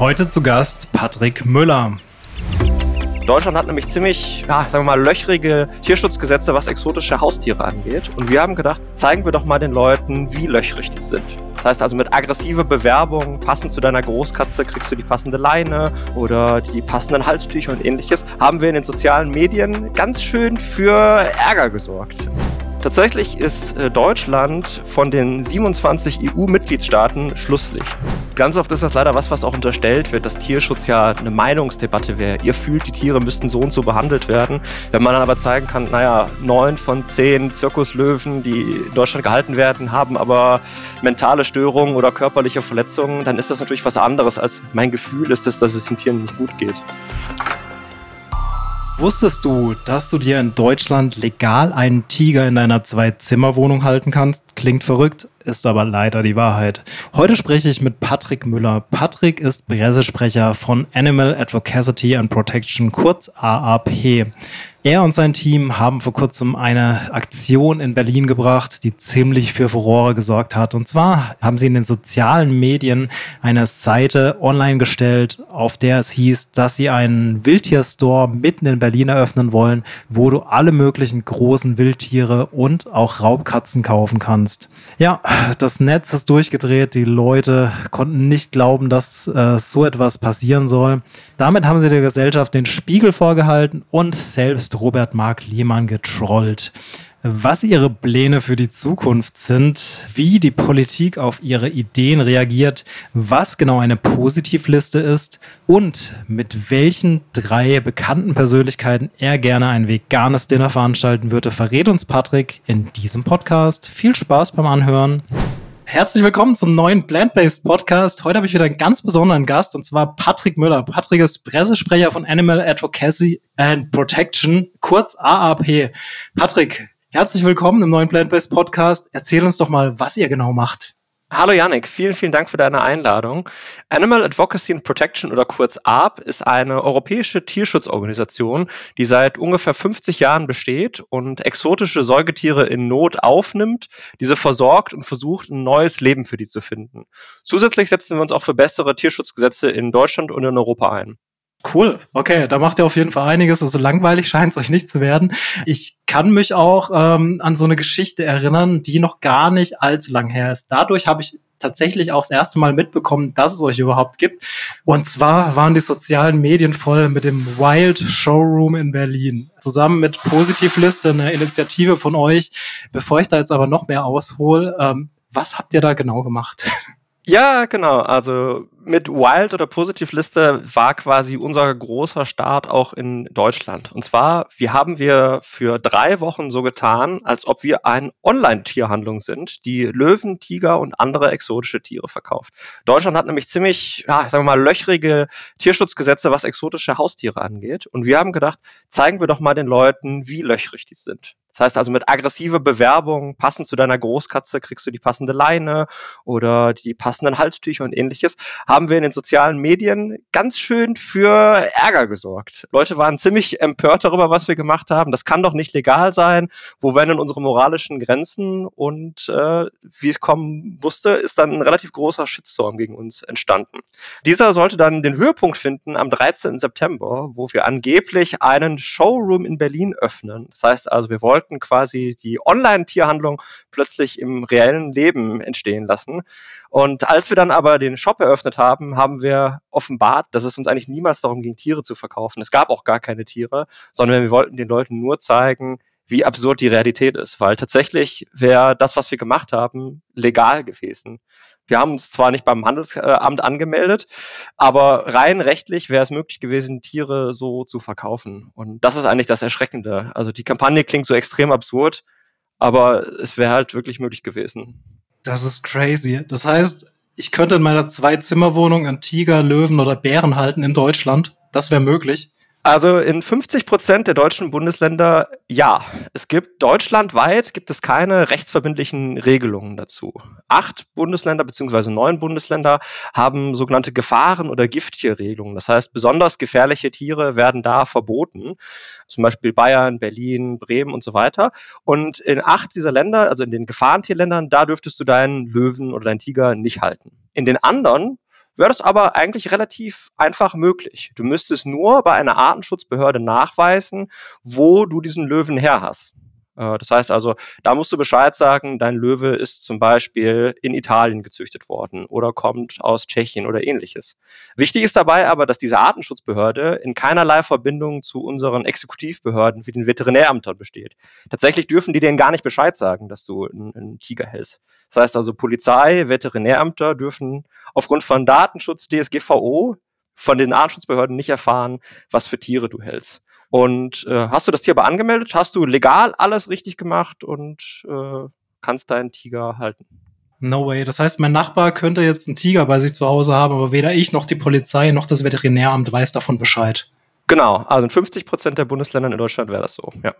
Heute zu Gast Patrick Müller. Deutschland hat nämlich ziemlich, ja, sagen wir mal, löchrige Tierschutzgesetze, was exotische Haustiere angeht. Und wir haben gedacht, zeigen wir doch mal den Leuten, wie löchrig die sind. Das heißt also mit aggressiver Bewerbung, passend zu deiner Großkatze kriegst du die passende Leine oder die passenden Halstücher und ähnliches, haben wir in den sozialen Medien ganz schön für Ärger gesorgt. Tatsächlich ist äh, Deutschland von den 27 EU-Mitgliedstaaten Schlusslicht. Ganz oft ist das leider was, was auch unterstellt wird, dass Tierschutz ja eine Meinungsdebatte wäre. Ihr fühlt, die Tiere müssten so und so behandelt werden. Wenn man dann aber zeigen kann, naja, neun von zehn Zirkuslöwen, die in Deutschland gehalten werden, haben aber mentale Störungen oder körperliche Verletzungen, dann ist das natürlich was anderes als mein Gefühl ist es, dass es den Tieren nicht gut geht. Wusstest du, dass du dir in Deutschland legal einen Tiger in deiner Zwei-Zimmer-Wohnung halten kannst? Klingt verrückt, ist aber leider die Wahrheit. Heute spreche ich mit Patrick Müller. Patrick ist Pressesprecher von Animal Advocacy and Protection, kurz AAP. Er und sein Team haben vor kurzem eine Aktion in Berlin gebracht, die ziemlich für Furore gesorgt hat. Und zwar haben sie in den sozialen Medien eine Seite online gestellt, auf der es hieß, dass sie einen Wildtierstore mitten in Berlin eröffnen wollen, wo du alle möglichen großen Wildtiere und auch Raubkatzen kaufen kannst. Ja, das Netz ist durchgedreht. Die Leute konnten nicht glauben, dass äh, so etwas passieren soll. Damit haben sie der Gesellschaft den Spiegel vorgehalten und selbst ist Robert Mark Lehmann getrollt. Was ihre Pläne für die Zukunft sind, wie die Politik auf ihre Ideen reagiert, was genau eine Positivliste ist und mit welchen drei bekannten Persönlichkeiten er gerne ein veganes Dinner veranstalten würde, verrät uns Patrick in diesem Podcast. Viel Spaß beim Anhören. Herzlich willkommen zum neuen Plant-Based Podcast. Heute habe ich wieder einen ganz besonderen Gast und zwar Patrick Müller. Patrick ist Pressesprecher von Animal Advocacy and Protection, kurz AAP. Patrick, herzlich willkommen im neuen Plant-Based Podcast. Erzähl uns doch mal, was ihr genau macht. Hallo Yannick, vielen, vielen Dank für deine Einladung. Animal Advocacy and Protection oder kurz ARP ist eine europäische Tierschutzorganisation, die seit ungefähr 50 Jahren besteht und exotische Säugetiere in Not aufnimmt, diese versorgt und versucht, ein neues Leben für die zu finden. Zusätzlich setzen wir uns auch für bessere Tierschutzgesetze in Deutschland und in Europa ein. Cool, okay, da macht ihr auf jeden Fall einiges. Also langweilig scheint es euch nicht zu werden. Ich kann mich auch ähm, an so eine Geschichte erinnern, die noch gar nicht allzu lang her ist. Dadurch habe ich tatsächlich auch das erste Mal mitbekommen, dass es euch überhaupt gibt. Und zwar waren die sozialen Medien voll mit dem Wild Showroom in Berlin. Zusammen mit Positivliste, eine Initiative von euch. Bevor ich da jetzt aber noch mehr aushole, ähm, was habt ihr da genau gemacht? Ja, genau. Also mit Wild oder Positivliste war quasi unser großer Start auch in Deutschland. Und zwar, wie haben wir für drei Wochen so getan, als ob wir eine Online-Tierhandlung sind, die Löwen, Tiger und andere exotische Tiere verkauft. Deutschland hat nämlich ziemlich, ja, sagen wir mal, löchrige Tierschutzgesetze, was exotische Haustiere angeht. Und wir haben gedacht, zeigen wir doch mal den Leuten, wie löchrig die sind. Das heißt also mit aggressiver Bewerbung, passend zu deiner Großkatze, kriegst du die passende Leine oder die passenden Halstücher und ähnliches, haben wir in den sozialen Medien ganz schön für Ärger gesorgt. Leute waren ziemlich empört darüber, was wir gemacht haben. Das kann doch nicht legal sein. Wo wären denn unsere moralischen Grenzen? Und äh, wie es kommen musste, ist dann ein relativ großer Shitstorm gegen uns entstanden. Dieser sollte dann den Höhepunkt finden am 13. September, wo wir angeblich einen Showroom in Berlin öffnen. Das heißt also, wir wollten quasi die Online-Tierhandlung plötzlich im reellen Leben entstehen lassen. Und als wir dann aber den Shop eröffnet haben, haben wir offenbart, dass es uns eigentlich niemals darum ging, Tiere zu verkaufen. Es gab auch gar keine Tiere, sondern wir wollten den Leuten nur zeigen, wie absurd die Realität ist, weil tatsächlich wäre das, was wir gemacht haben, legal gewesen. Wir haben uns zwar nicht beim Handelsamt angemeldet, aber rein rechtlich wäre es möglich gewesen, Tiere so zu verkaufen. Und das ist eigentlich das Erschreckende. Also die Kampagne klingt so extrem absurd, aber es wäre halt wirklich möglich gewesen. Das ist crazy. Das heißt, ich könnte in meiner Zwei-Zimmer-Wohnung einen Tiger, Löwen oder Bären halten in Deutschland. Das wäre möglich. Also in 50 Prozent der deutschen Bundesländer ja. Es gibt deutschlandweit gibt es keine rechtsverbindlichen Regelungen dazu. Acht Bundesländer beziehungsweise neun Bundesländer haben sogenannte Gefahren- oder Gifttierregelungen. Das heißt, besonders gefährliche Tiere werden da verboten. Zum Beispiel Bayern, Berlin, Bremen und so weiter. Und in acht dieser Länder, also in den Gefahrentierländern, da dürftest du deinen Löwen oder deinen Tiger nicht halten. In den anderen wäre das aber eigentlich relativ einfach möglich. Du müsstest nur bei einer Artenschutzbehörde nachweisen, wo du diesen Löwen her hast. Äh, das heißt also, da musst du Bescheid sagen, dein Löwe ist zum Beispiel in Italien gezüchtet worden oder kommt aus Tschechien oder ähnliches. Wichtig ist dabei aber, dass diese Artenschutzbehörde in keinerlei Verbindung zu unseren Exekutivbehörden wie den Veterinäramtern besteht. Tatsächlich dürfen die denen gar nicht Bescheid sagen, dass du einen, Tiger hältst. Das heißt also, Polizei, Veterinäramter dürfen aufgrund von Datenschutz, DSGVO, von den Artenschutzbehörden nicht erfahren, was für Tiere du hältst. Und äh, hast du das Tier aber angemeldet? Hast du legal alles richtig gemacht und äh, kannst deinen Tiger halten? No way. Das heißt, mein Nachbar könnte jetzt einen Tiger bei sich zu Hause haben, aber weder ich noch die Polizei noch das Veterinäramt weiß davon Bescheid. Genau, also in 50 Prozent der Bundesländern in Deutschland wäre das so, ja.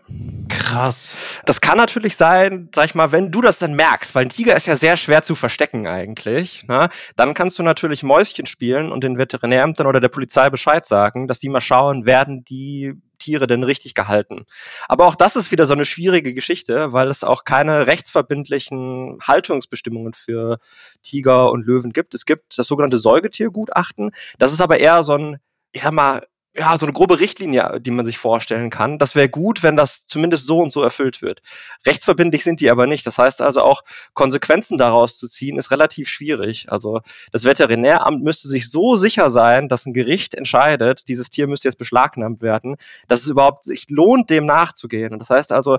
Krass. Das kann natürlich sein, sag ich mal, wenn du das dann merkst, weil ein Tiger ist ja sehr schwer zu verstecken eigentlich, ne? dann kannst du natürlich Mäuschen spielen und den Veterinärämtern oder der Polizei Bescheid sagen, dass die mal schauen, werden die Tiere denn richtig gehalten? Aber auch das ist wieder so eine schwierige Geschichte, weil es auch keine rechtsverbindlichen Haltungsbestimmungen für Tiger und Löwen gibt. Es gibt das sogenannte Säugetiergutachten. Das ist aber eher so ein, ich sag mal, ja, so eine grobe Richtlinie, die man sich vorstellen kann. Das wäre gut, wenn das zumindest so und so erfüllt wird. Rechtsverbindlich sind die aber nicht. Das heißt also auch, Konsequenzen daraus zu ziehen, ist relativ schwierig. Also das Veterinäramt müsste sich so sicher sein, dass ein Gericht entscheidet, dieses Tier müsste jetzt beschlagnahmt werden, dass es überhaupt sich lohnt, dem nachzugehen. Und das heißt also,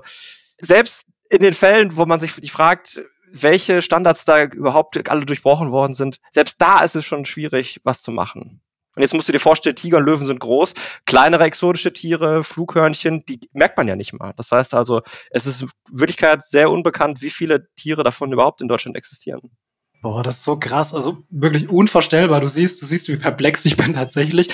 selbst in den Fällen, wo man sich fragt, welche Standards da überhaupt alle durchbrochen worden sind, selbst da ist es schon schwierig, was zu machen. Und jetzt musst du dir vorstellen, Tiger und Löwen sind groß, kleinere exotische Tiere, Flughörnchen, die merkt man ja nicht mal. Das heißt also, es ist in Wirklichkeit sehr unbekannt, wie viele Tiere davon überhaupt in Deutschland existieren. Boah, das ist so krass, also wirklich unvorstellbar. Du siehst, du siehst, wie perplex ich bin tatsächlich.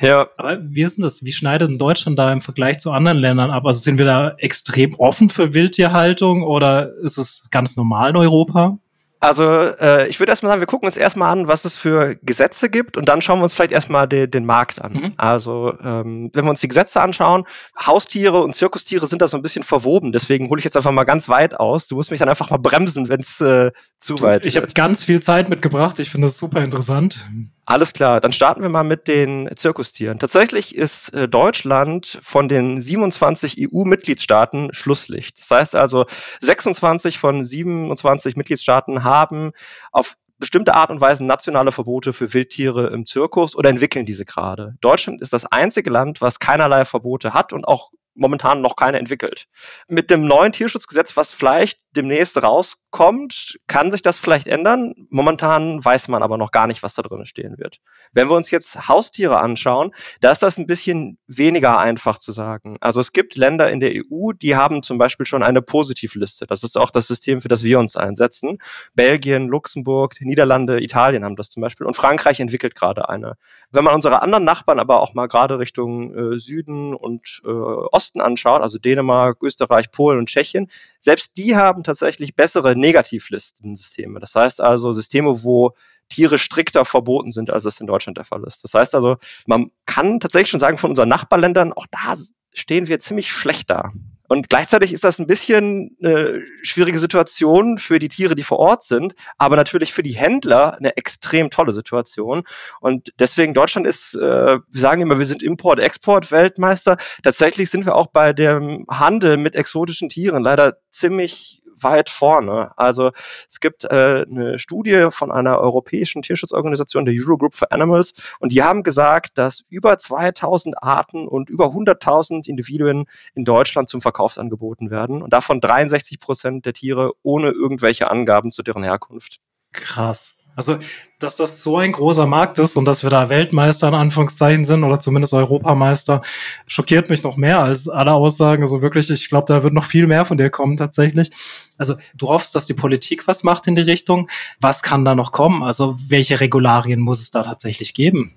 Ja. Aber wie ist denn das? Wie schneidet denn Deutschland da im Vergleich zu anderen Ländern ab? Also sind wir da extrem offen für Wildtierhaltung oder ist es ganz normal in Europa? Also äh, ich würde erstmal sagen, wir gucken uns erstmal an, was es für Gesetze gibt und dann schauen wir uns vielleicht erstmal de den Markt an. Mhm. Also ähm, wenn wir uns die Gesetze anschauen, Haustiere und Zirkustiere sind da so ein bisschen verwoben, deswegen hole ich jetzt einfach mal ganz weit aus. Du musst mich dann einfach mal bremsen, wenn es äh, zu du, weit Ich habe ganz viel Zeit mitgebracht, ich finde das super interessant. Alles klar, dann starten wir mal mit den Zirkustieren. Tatsächlich ist äh, Deutschland von den 27 EU-Mitgliedstaaten Schlusslicht. Das heißt also, 26 von 27 Mitgliedstaaten haben auf bestimmte Art und Weise nationale Verbote für Wildtiere im Zirkus oder entwickeln diese gerade. Deutschland ist das einzige Land, was keinerlei Verbote hat und auch momentan noch keine entwickelt. Mit dem neuen Tierschutzgesetz, was vielleicht demnächst rauskommt, kann sich das vielleicht ändern. Momentan weiß man aber noch gar nicht, was da drin stehen wird. Wenn wir uns jetzt Haustiere anschauen, da ist das ein bisschen weniger einfach zu sagen. Also es gibt Länder in der EU, die haben zum Beispiel schon eine Positivliste. Das ist auch das System, für das wir uns einsetzen. Belgien, Luxemburg, Niederlande, Italien haben das zum Beispiel und Frankreich entwickelt gerade eine. Wenn man unsere anderen Nachbarn aber auch mal gerade Richtung äh, Süden und äh, Osten anschaut, also Dänemark, Österreich, Polen und Tschechien, selbst die haben tatsächlich bessere Negativlistensysteme. Das heißt also Systeme, wo Tiere strikter verboten sind, als es in Deutschland der Fall ist. Das heißt also, man kann tatsächlich schon sagen, von unseren Nachbarländern, auch da stehen wir ziemlich schlecht da. Und gleichzeitig ist das ein bisschen eine schwierige Situation für die Tiere, die vor Ort sind, aber natürlich für die Händler eine extrem tolle Situation. Und deswegen Deutschland ist, äh, wir sagen immer, wir sind Import-Export-Weltmeister. Tatsächlich sind wir auch bei dem Handel mit exotischen Tieren leider ziemlich weit vorne. Also es gibt äh, eine Studie von einer europäischen Tierschutzorganisation, der Eurogroup for Animals, und die haben gesagt, dass über 2000 Arten und über 100.000 Individuen in Deutschland zum Verkauf angeboten werden und davon 63 Prozent der Tiere ohne irgendwelche Angaben zu deren Herkunft. Krass. Also, dass das so ein großer Markt ist und dass wir da Weltmeister in Anführungszeichen sind oder zumindest Europameister, schockiert mich noch mehr als alle Aussagen. Also wirklich, ich glaube, da wird noch viel mehr von dir kommen tatsächlich. Also du hoffst, dass die Politik was macht in die Richtung. Was kann da noch kommen? Also welche Regularien muss es da tatsächlich geben?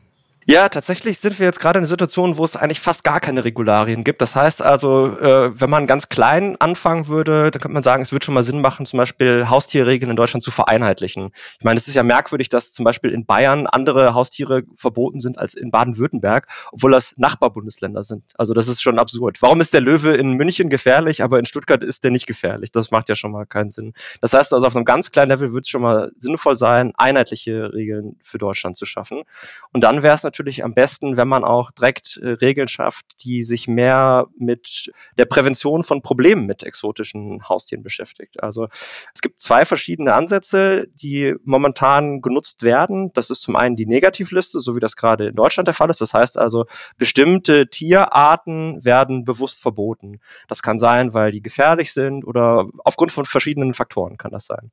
Ja, tatsächlich sind wir jetzt gerade in einer Situation, wo es eigentlich fast gar keine Regularien gibt. Das heißt also, äh, wenn man ganz klein anfangen würde, dann könnte man sagen, es wird schon mal Sinn machen, zum Beispiel Haustierregeln in Deutschland zu vereinheitlichen. Ich meine, es ist ja merkwürdig, dass zum Beispiel in Bayern andere Haustiere verboten sind als in Baden-Württemberg, obwohl das Nachbarbundesländer sind. Also das ist schon absurd. Warum ist der Löwe in München gefährlich, aber in Stuttgart ist der nicht gefährlich? Das macht ja schon mal keinen Sinn. Das heißt also, auf einem ganz kleinen Level wird es schon mal sinnvoll sein, einheitliche Regeln für Deutschland zu schaffen. Und dann wäre es natürlich am besten, wenn man auch direkt äh, Regeln schafft, die sich mehr mit der Prävention von Problemen mit exotischen Haustieren beschäftigt. Also es gibt zwei verschiedene Ansätze, die momentan genutzt werden. Das ist zum einen die Negativliste, so wie das gerade in Deutschland der Fall ist. Das heißt also, bestimmte Tierarten werden bewusst verboten. Das kann sein, weil die gefährlich sind oder aufgrund von verschiedenen Faktoren kann das sein.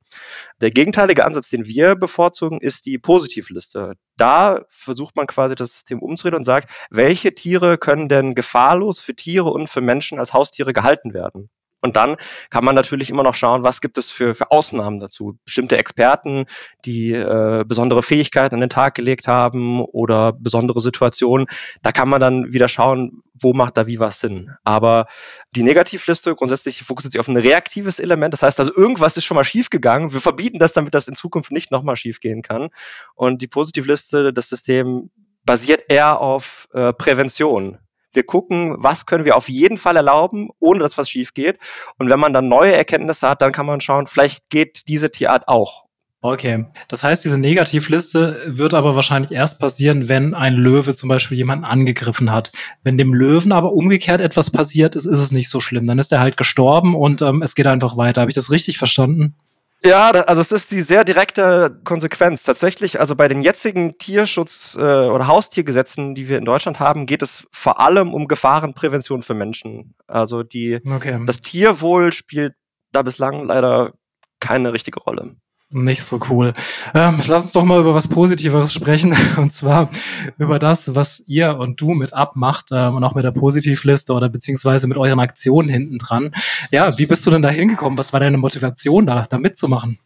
Der gegenteilige Ansatz, den wir bevorzugen, ist die Positivliste. Da versucht man quasi das System umzudrehen und sagt, welche Tiere können denn gefahrlos für Tiere und für Menschen als Haustiere gehalten werden? Und dann kann man natürlich immer noch schauen, was gibt es für, für Ausnahmen dazu. Bestimmte Experten, die äh, besondere Fähigkeiten an den Tag gelegt haben oder besondere Situationen. Da kann man dann wieder schauen, wo macht da wie was Sinn. Aber die Negativliste grundsätzlich fokussiert sich auf ein reaktives Element. Das heißt also, irgendwas ist schon mal schiefgegangen. Wir verbieten das, damit das in Zukunft nicht nochmal schiefgehen kann. Und die Positivliste, das System basiert eher auf äh, Prävention. Wir gucken, was können wir auf jeden Fall erlauben, ohne dass was schief geht. Und wenn man dann neue Erkenntnisse hat, dann kann man schauen, vielleicht geht diese Tierart auch. Okay, das heißt, diese Negativliste wird aber wahrscheinlich erst passieren, wenn ein Löwe zum Beispiel jemanden angegriffen hat. Wenn dem Löwen aber umgekehrt etwas passiert ist, ist es nicht so schlimm. Dann ist er halt gestorben und ähm, es geht einfach weiter. Habe ich das richtig verstanden? Ja, also es ist die sehr direkte Konsequenz. Tatsächlich, also bei den jetzigen Tierschutz- äh, oder Haustiergesetzen, die wir in Deutschland haben, geht es vor allem um Gefahrenprävention für Menschen. Also die, okay. das Tierwohl spielt da bislang leider keine richtige Rolle. Nicht so cool. Ähm, lass uns doch mal über was Positiveres sprechen. Und zwar über das, was ihr und du mit abmacht ähm, und auch mit der Positivliste oder beziehungsweise mit euren Aktionen hinten dran. Ja, wie bist du denn da hingekommen? Was war deine Motivation, da, da mitzumachen?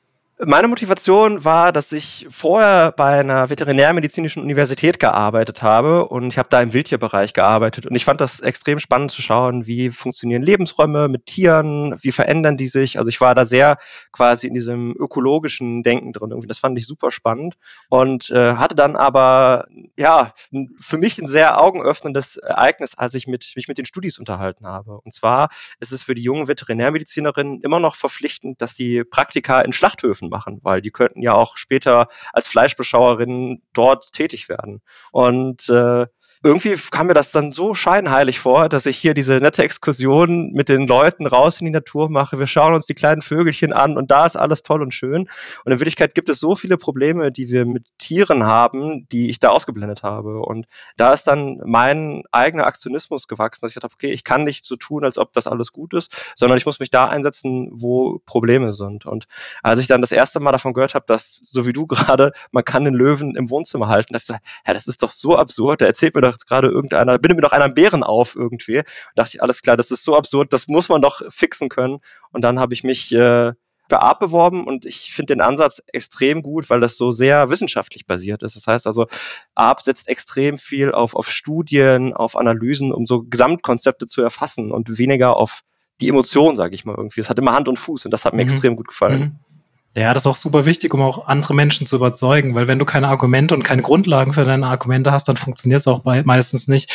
Meine Motivation war, dass ich vorher bei einer veterinärmedizinischen Universität gearbeitet habe und ich habe da im Wildtierbereich gearbeitet und ich fand das extrem spannend zu schauen, wie funktionieren Lebensräume mit Tieren, wie verändern die sich. Also ich war da sehr quasi in diesem ökologischen Denken drin. Irgendwie das fand ich super spannend und äh, hatte dann aber ja für mich ein sehr augenöffnendes Ereignis, als ich mit, mich mit den Studis unterhalten habe. Und zwar ist es für die jungen Veterinärmedizinerinnen immer noch verpflichtend, dass die Praktika in Schlachthöfen machen, weil die könnten ja auch später als Fleischbeschauerinnen dort tätig werden. Und äh, irgendwie kam mir das dann so scheinheilig vor, dass ich hier diese nette Exkursion mit den Leuten raus in die Natur mache. Wir schauen uns die kleinen Vögelchen an und da ist alles toll und schön. Und in Wirklichkeit gibt es so viele Probleme, die wir mit Tieren haben, die ich da ausgeblendet habe. Und da ist dann mein eigener Aktionismus gewachsen, dass ich dachte, okay, ich kann nicht so tun, als ob das alles gut ist, sondern ich muss mich da einsetzen, wo Probleme sind. Und als ich dann das erste Mal davon gehört habe, dass, so wie du gerade, man kann den Löwen im Wohnzimmer halten, dachte ich so, ja, das ist doch so absurd, der erzählt mir doch jetzt gerade irgendeiner, bindet mir doch einer einen Bären auf irgendwie. Und dachte ich, alles klar, das ist so absurd, das muss man doch fixen können. Und dann habe ich mich äh, für ARP beworben und ich finde den Ansatz extrem gut, weil das so sehr wissenschaftlich basiert ist. Das heißt also, ARP setzt extrem viel auf, auf Studien, auf Analysen, um so Gesamtkonzepte zu erfassen und weniger auf die Emotionen, sage ich mal irgendwie. Es hat immer Hand und Fuß und das hat mir mhm. extrem gut gefallen. Mhm. Ja, das ist auch super wichtig, um auch andere Menschen zu überzeugen, weil wenn du keine Argumente und keine Grundlagen für deine Argumente hast, dann funktioniert es auch bei, meistens nicht.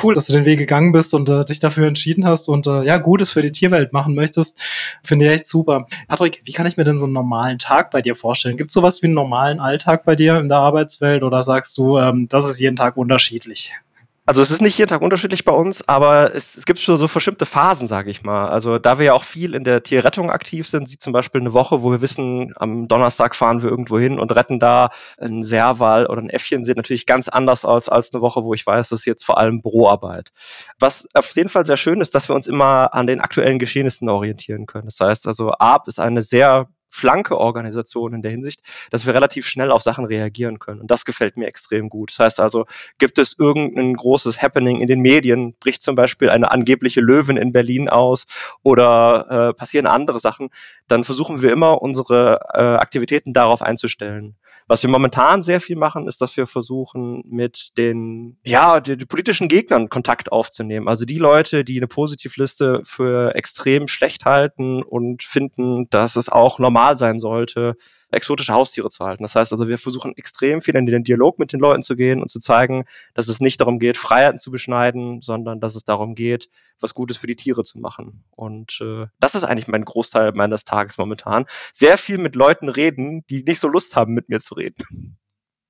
Cool, dass du den Weg gegangen bist und äh, dich dafür entschieden hast und äh, ja, Gutes für die Tierwelt machen möchtest, finde ich echt super. Patrick, wie kann ich mir denn so einen normalen Tag bei dir vorstellen? Gibt es sowas wie einen normalen Alltag bei dir in der Arbeitswelt oder sagst du, ähm, das ist jeden Tag unterschiedlich? Also es ist nicht jeden Tag unterschiedlich bei uns, aber es, es gibt schon so bestimmte Phasen, sage ich mal. Also da wir ja auch viel in der Tierrettung aktiv sind, sieht zum Beispiel eine Woche, wo wir wissen, am Donnerstag fahren wir irgendwo hin und retten da einen Serval oder ein Äffchen, sieht natürlich ganz anders aus als eine Woche, wo ich weiß, das ist jetzt vor allem Büroarbeit. Was auf jeden Fall sehr schön ist, dass wir uns immer an den aktuellen Geschehnissen orientieren können. Das heißt also, ARP ist eine sehr schlanke Organisation in der Hinsicht, dass wir relativ schnell auf Sachen reagieren können. Und das gefällt mir extrem gut. Das heißt also, gibt es irgendein großes Happening in den Medien, bricht zum Beispiel eine angebliche Löwin in Berlin aus oder äh, passieren andere Sachen, dann versuchen wir immer, unsere äh, Aktivitäten darauf einzustellen. Was wir momentan sehr viel machen, ist, dass wir versuchen, mit den, ja, die, die politischen Gegnern Kontakt aufzunehmen. Also die Leute, die eine Positivliste für extrem schlecht halten und finden, dass es auch normal sein sollte, exotische Haustiere zu halten. Das heißt also, wir versuchen extrem viel in den Dialog mit den Leuten zu gehen und zu zeigen, dass es nicht darum geht, Freiheiten zu beschneiden, sondern dass es darum geht, was Gutes für die Tiere zu machen. Und äh, das ist eigentlich mein Großteil meines Tages momentan. Sehr viel mit Leuten reden, die nicht so Lust haben, mit mir zu reden.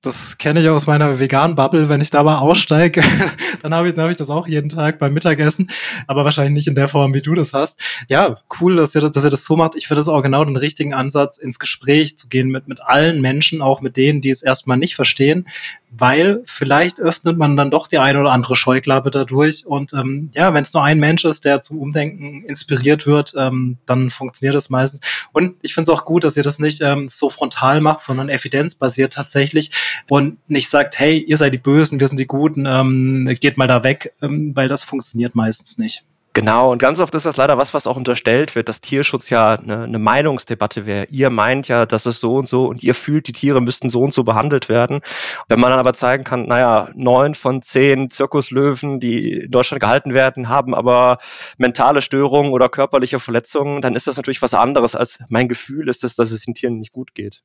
Das kenne ich aus meiner veganen Bubble. Wenn ich da mal aussteige, dann habe ich, hab ich das auch jeden Tag beim Mittagessen, aber wahrscheinlich nicht in der Form, wie du das hast. Ja, cool, dass ihr, dass ihr das so macht. Ich finde das auch genau den richtigen Ansatz, ins Gespräch zu gehen mit, mit allen Menschen, auch mit denen, die es erstmal nicht verstehen, weil vielleicht öffnet man dann doch die eine oder andere Scheuklappe dadurch. Und ähm, ja, wenn es nur ein Mensch ist, der zum Umdenken inspiriert wird, ähm, dann funktioniert das meistens. Und ich finde es auch gut, dass ihr das nicht ähm, so frontal macht, sondern evidenzbasiert tatsächlich und nicht sagt, hey, ihr seid die Bösen, wir sind die Guten, ähm, geht mal da weg, ähm, weil das funktioniert meistens nicht. Genau, und ganz oft ist das leider was, was auch unterstellt wird, dass Tierschutz ja eine, eine Meinungsdebatte wäre. Ihr meint ja, das ist so und so und ihr fühlt, die Tiere müssten so und so behandelt werden. Wenn man dann aber zeigen kann, naja, neun von zehn Zirkuslöwen, die in Deutschland gehalten werden, haben aber mentale Störungen oder körperliche Verletzungen, dann ist das natürlich was anderes als mein Gefühl ist es, dass es den Tieren nicht gut geht.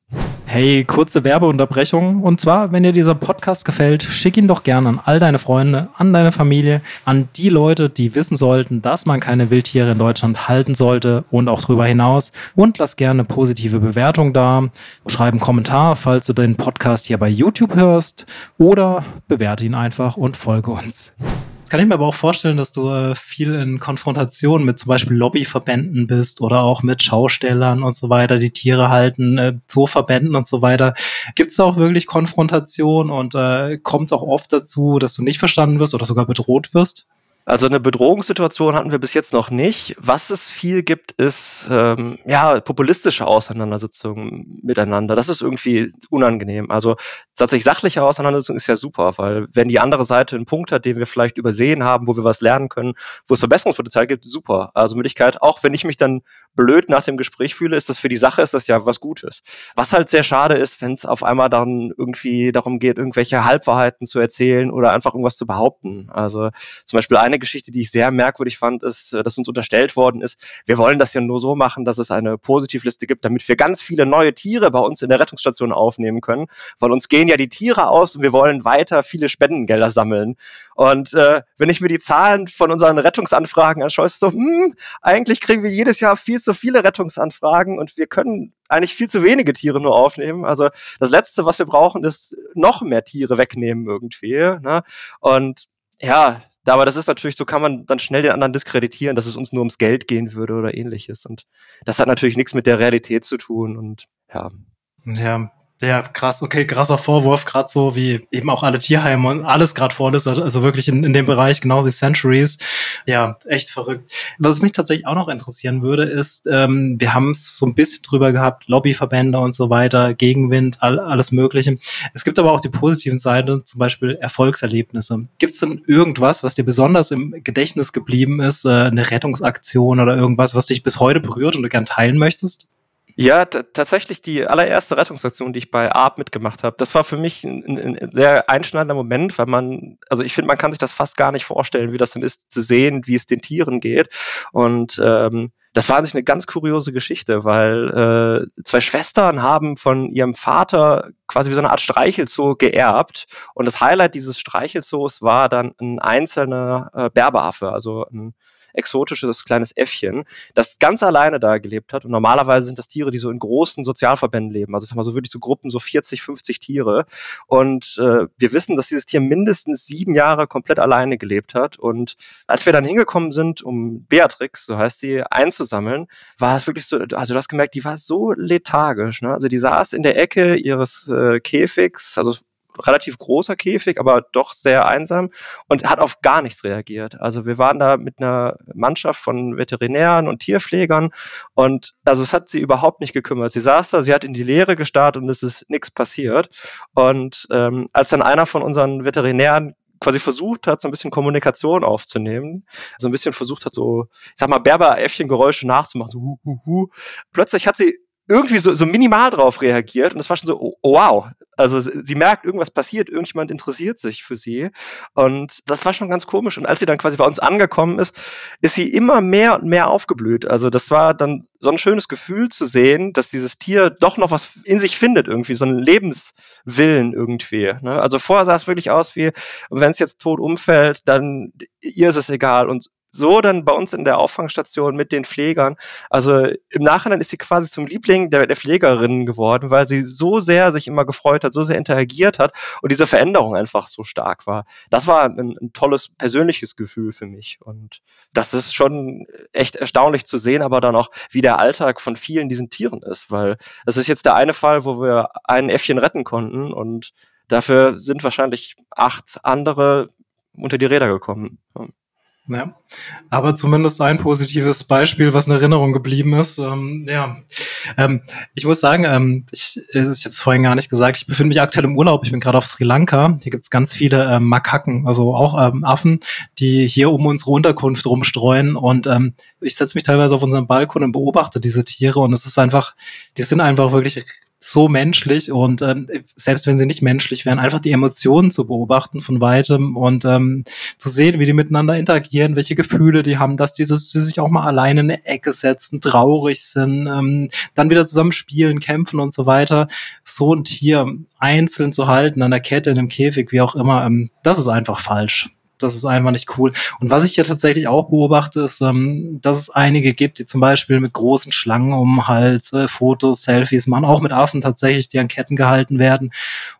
Hey, kurze Werbeunterbrechung. Und zwar, wenn dir dieser Podcast gefällt, schick ihn doch gerne an all deine Freunde, an deine Familie, an die Leute, die wissen sollten, dass man keine Wildtiere in Deutschland halten sollte und auch darüber hinaus. Und lass gerne positive Bewertung da. Schreib einen Kommentar, falls du den Podcast hier bei YouTube hörst. Oder bewerte ihn einfach und folge uns kann ich mir aber auch vorstellen, dass du äh, viel in Konfrontation mit zum Beispiel Lobbyverbänden bist oder auch mit Schaustellern und so weiter, die Tiere halten, äh, Zooverbänden und so weiter. Gibt es auch wirklich Konfrontation und äh, kommt es auch oft dazu, dass du nicht verstanden wirst oder sogar bedroht wirst? Also eine Bedrohungssituation hatten wir bis jetzt noch nicht. Was es viel gibt, ist ähm, ja populistische Auseinandersetzungen miteinander. Das ist irgendwie unangenehm. Also tatsächlich sachliche Auseinandersetzung ist ja super, weil wenn die andere Seite einen Punkt hat, den wir vielleicht übersehen haben, wo wir was lernen können, wo es Verbesserungspotenzial gibt, super. Also Möglichkeit, auch wenn ich mich dann blöd nach dem Gespräch fühle, ist das für die Sache, ist das ja was Gutes. Was halt sehr schade ist, wenn es auf einmal dann irgendwie darum geht, irgendwelche Halbwahrheiten zu erzählen oder einfach irgendwas zu behaupten. Also zum Beispiel eine eine Geschichte, die ich sehr merkwürdig fand, ist, äh, dass uns unterstellt worden ist, wir wollen das ja nur so machen, dass es eine Positivliste gibt, damit wir ganz viele neue Tiere bei uns in der Rettungsstation aufnehmen können, weil uns gehen ja die Tiere aus und wir wollen weiter viele Spendengelder sammeln. Und äh, wenn ich mir die Zahlen von unseren Rettungsanfragen anschaue, ist so, hm, eigentlich kriegen wir jedes Jahr viel zu viele Rettungsanfragen und wir können eigentlich viel zu wenige Tiere nur aufnehmen. Also das Letzte, was wir brauchen, ist noch mehr Tiere wegnehmen irgendwie. Ne? Und ja, aber das ist natürlich, so kann man dann schnell den anderen diskreditieren, dass es uns nur ums Geld gehen würde oder ähnliches. Und das hat natürlich nichts mit der Realität zu tun. Und ja. Ja, ja, krass, okay, krasser Vorwurf, gerade so wie eben auch alle Tierheime und alles gerade vor ist, also wirklich in, in dem Bereich, genau wie Centuries. Ja, echt verrückt. Was mich tatsächlich auch noch interessieren würde, ist, ähm, wir haben es so ein bisschen drüber gehabt, Lobbyverbände und so weiter, Gegenwind, all, alles Mögliche. Es gibt aber auch die positiven Seiten, zum Beispiel Erfolgserlebnisse. Gibt es denn irgendwas, was dir besonders im Gedächtnis geblieben ist, äh, eine Rettungsaktion oder irgendwas, was dich bis heute berührt und du gern teilen möchtest? Ja, tatsächlich die allererste Rettungsaktion, die ich bei ARP mitgemacht habe, das war für mich ein, ein sehr einschneidender Moment, weil man, also ich finde, man kann sich das fast gar nicht vorstellen, wie das dann ist, zu sehen, wie es den Tieren geht. Und ähm, das war eigentlich eine ganz kuriose Geschichte, weil äh, zwei Schwestern haben von ihrem Vater quasi wie so eine Art Streichelzoo geerbt. Und das Highlight dieses Streichelzoos war dann ein einzelner äh, Berberaffe, also ein exotisches kleines Äffchen, das ganz alleine da gelebt hat. Und normalerweise sind das Tiere, die so in großen Sozialverbänden leben. Also sagen wir so wirklich so Gruppen, so 40, 50 Tiere. Und äh, wir wissen, dass dieses Tier mindestens sieben Jahre komplett alleine gelebt hat. Und als wir dann hingekommen sind, um Beatrix, so heißt sie, einzusammeln, war es wirklich so, also du hast gemerkt, die war so lethargisch. Ne? Also die saß in der Ecke ihres äh, Käfigs, also relativ großer Käfig, aber doch sehr einsam und hat auf gar nichts reagiert. Also wir waren da mit einer Mannschaft von Veterinären und Tierpflegern und also es hat sie überhaupt nicht gekümmert. Sie saß da, sie hat in die Leere gestarrt und es ist nichts passiert. Und ähm, als dann einer von unseren Veterinären quasi versucht hat, so ein bisschen Kommunikation aufzunehmen, so ein bisschen versucht hat, so, ich sag mal, Berberäffchen-Geräusche nachzumachen, so hu, hu, hu. Plötzlich hat sie irgendwie so, so minimal drauf reagiert und das war schon so, oh, wow. Also sie merkt, irgendwas passiert, irgendjemand interessiert sich für sie. Und das war schon ganz komisch. Und als sie dann quasi bei uns angekommen ist, ist sie immer mehr und mehr aufgeblüht. Also das war dann so ein schönes Gefühl zu sehen, dass dieses Tier doch noch was in sich findet, irgendwie, so einen Lebenswillen irgendwie. Ne? Also vorher sah es wirklich aus wie, wenn es jetzt tot umfällt, dann ihr ist es egal. Und so dann bei uns in der Auffangstation mit den Pflegern. Also im Nachhinein ist sie quasi zum Liebling der, der Pflegerinnen geworden, weil sie so sehr sich immer gefreut hat, so sehr interagiert hat und diese Veränderung einfach so stark war. Das war ein, ein tolles persönliches Gefühl für mich und das ist schon echt erstaunlich zu sehen, aber dann auch, wie der Alltag von vielen diesen Tieren ist, weil es ist jetzt der eine Fall, wo wir ein Äffchen retten konnten und dafür sind wahrscheinlich acht andere unter die Räder gekommen. Ja, aber zumindest ein positives Beispiel, was in Erinnerung geblieben ist. Ähm, ja, ähm, ich muss sagen, ähm, ich, ich habe es vorhin gar nicht gesagt, ich befinde mich aktuell im Urlaub. Ich bin gerade auf Sri Lanka. Hier gibt's ganz viele ähm, Makaken, also auch ähm, Affen, die hier um unsere Unterkunft rumstreuen. Und ähm, ich setze mich teilweise auf unseren Balkon und beobachte diese Tiere. Und es ist einfach, die sind einfach wirklich so menschlich und ähm, selbst wenn sie nicht menschlich wären, einfach die Emotionen zu beobachten von weitem und ähm, zu sehen, wie die miteinander interagieren, welche Gefühle die haben, dass diese sie sich auch mal alleine in eine Ecke setzen, traurig sind, ähm, dann wieder zusammen spielen, kämpfen und so weiter. So ein Tier einzeln zu halten an der Kette, in einem Käfig, wie auch immer, ähm, das ist einfach falsch das ist einfach nicht cool. Und was ich ja tatsächlich auch beobachte, ist, ähm, dass es einige gibt, die zum Beispiel mit großen Schlangen um Hals äh, Fotos, Selfies machen, auch mit Affen tatsächlich, die an Ketten gehalten werden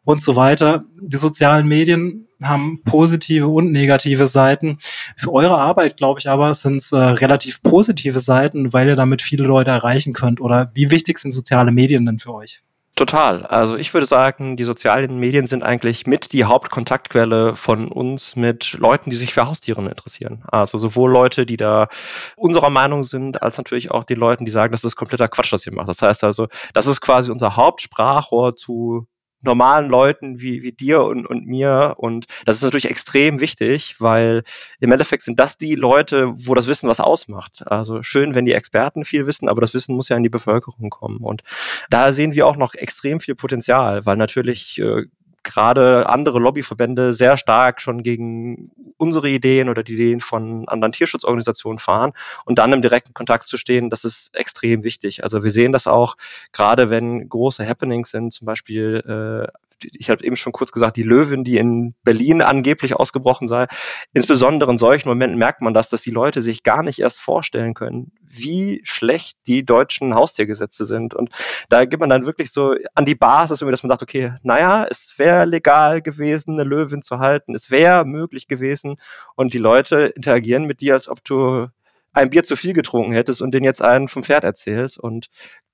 und so weiter. Die sozialen Medien haben positive und negative Seiten. Für eure Arbeit, glaube ich aber, sind es äh, relativ positive Seiten, weil ihr damit viele Leute erreichen könnt. Oder wie wichtig sind soziale Medien denn für euch? Total. Also ich würde sagen, die sozialen Medien sind eigentlich mit die Hauptkontaktquelle von uns mit Leuten, die sich für Haustiere interessieren. Also sowohl Leute, die da unserer Meinung sind, als natürlich auch die Leuten, die sagen, das ist kompletter Quatsch, was ihr macht. Das heißt also, das ist quasi unser Hauptsprachrohr zu normalen Leuten wie, wie dir und, und mir. Und das ist natürlich extrem wichtig, weil im Endeffekt sind das die Leute, wo das Wissen was ausmacht. Also schön, wenn die Experten viel wissen, aber das Wissen muss ja in die Bevölkerung kommen. Und da sehen wir auch noch extrem viel Potenzial, weil natürlich äh, gerade andere Lobbyverbände sehr stark schon gegen unsere Ideen oder die Ideen von anderen Tierschutzorganisationen fahren und dann im direkten Kontakt zu stehen, das ist extrem wichtig. Also wir sehen das auch, gerade wenn große Happenings sind, zum Beispiel äh, ich habe eben schon kurz gesagt, die Löwin, die in Berlin angeblich ausgebrochen sei. Insbesondere in solchen Momenten merkt man das, dass die Leute sich gar nicht erst vorstellen können, wie schlecht die deutschen Haustiergesetze sind. Und da gibt man dann wirklich so an die Basis, dass man sagt, okay, naja, es wäre legal gewesen, eine Löwin zu halten, es wäre möglich gewesen. Und die Leute interagieren mit dir, als ob du ein Bier zu viel getrunken hättest und den jetzt einen vom Pferd erzählst. Und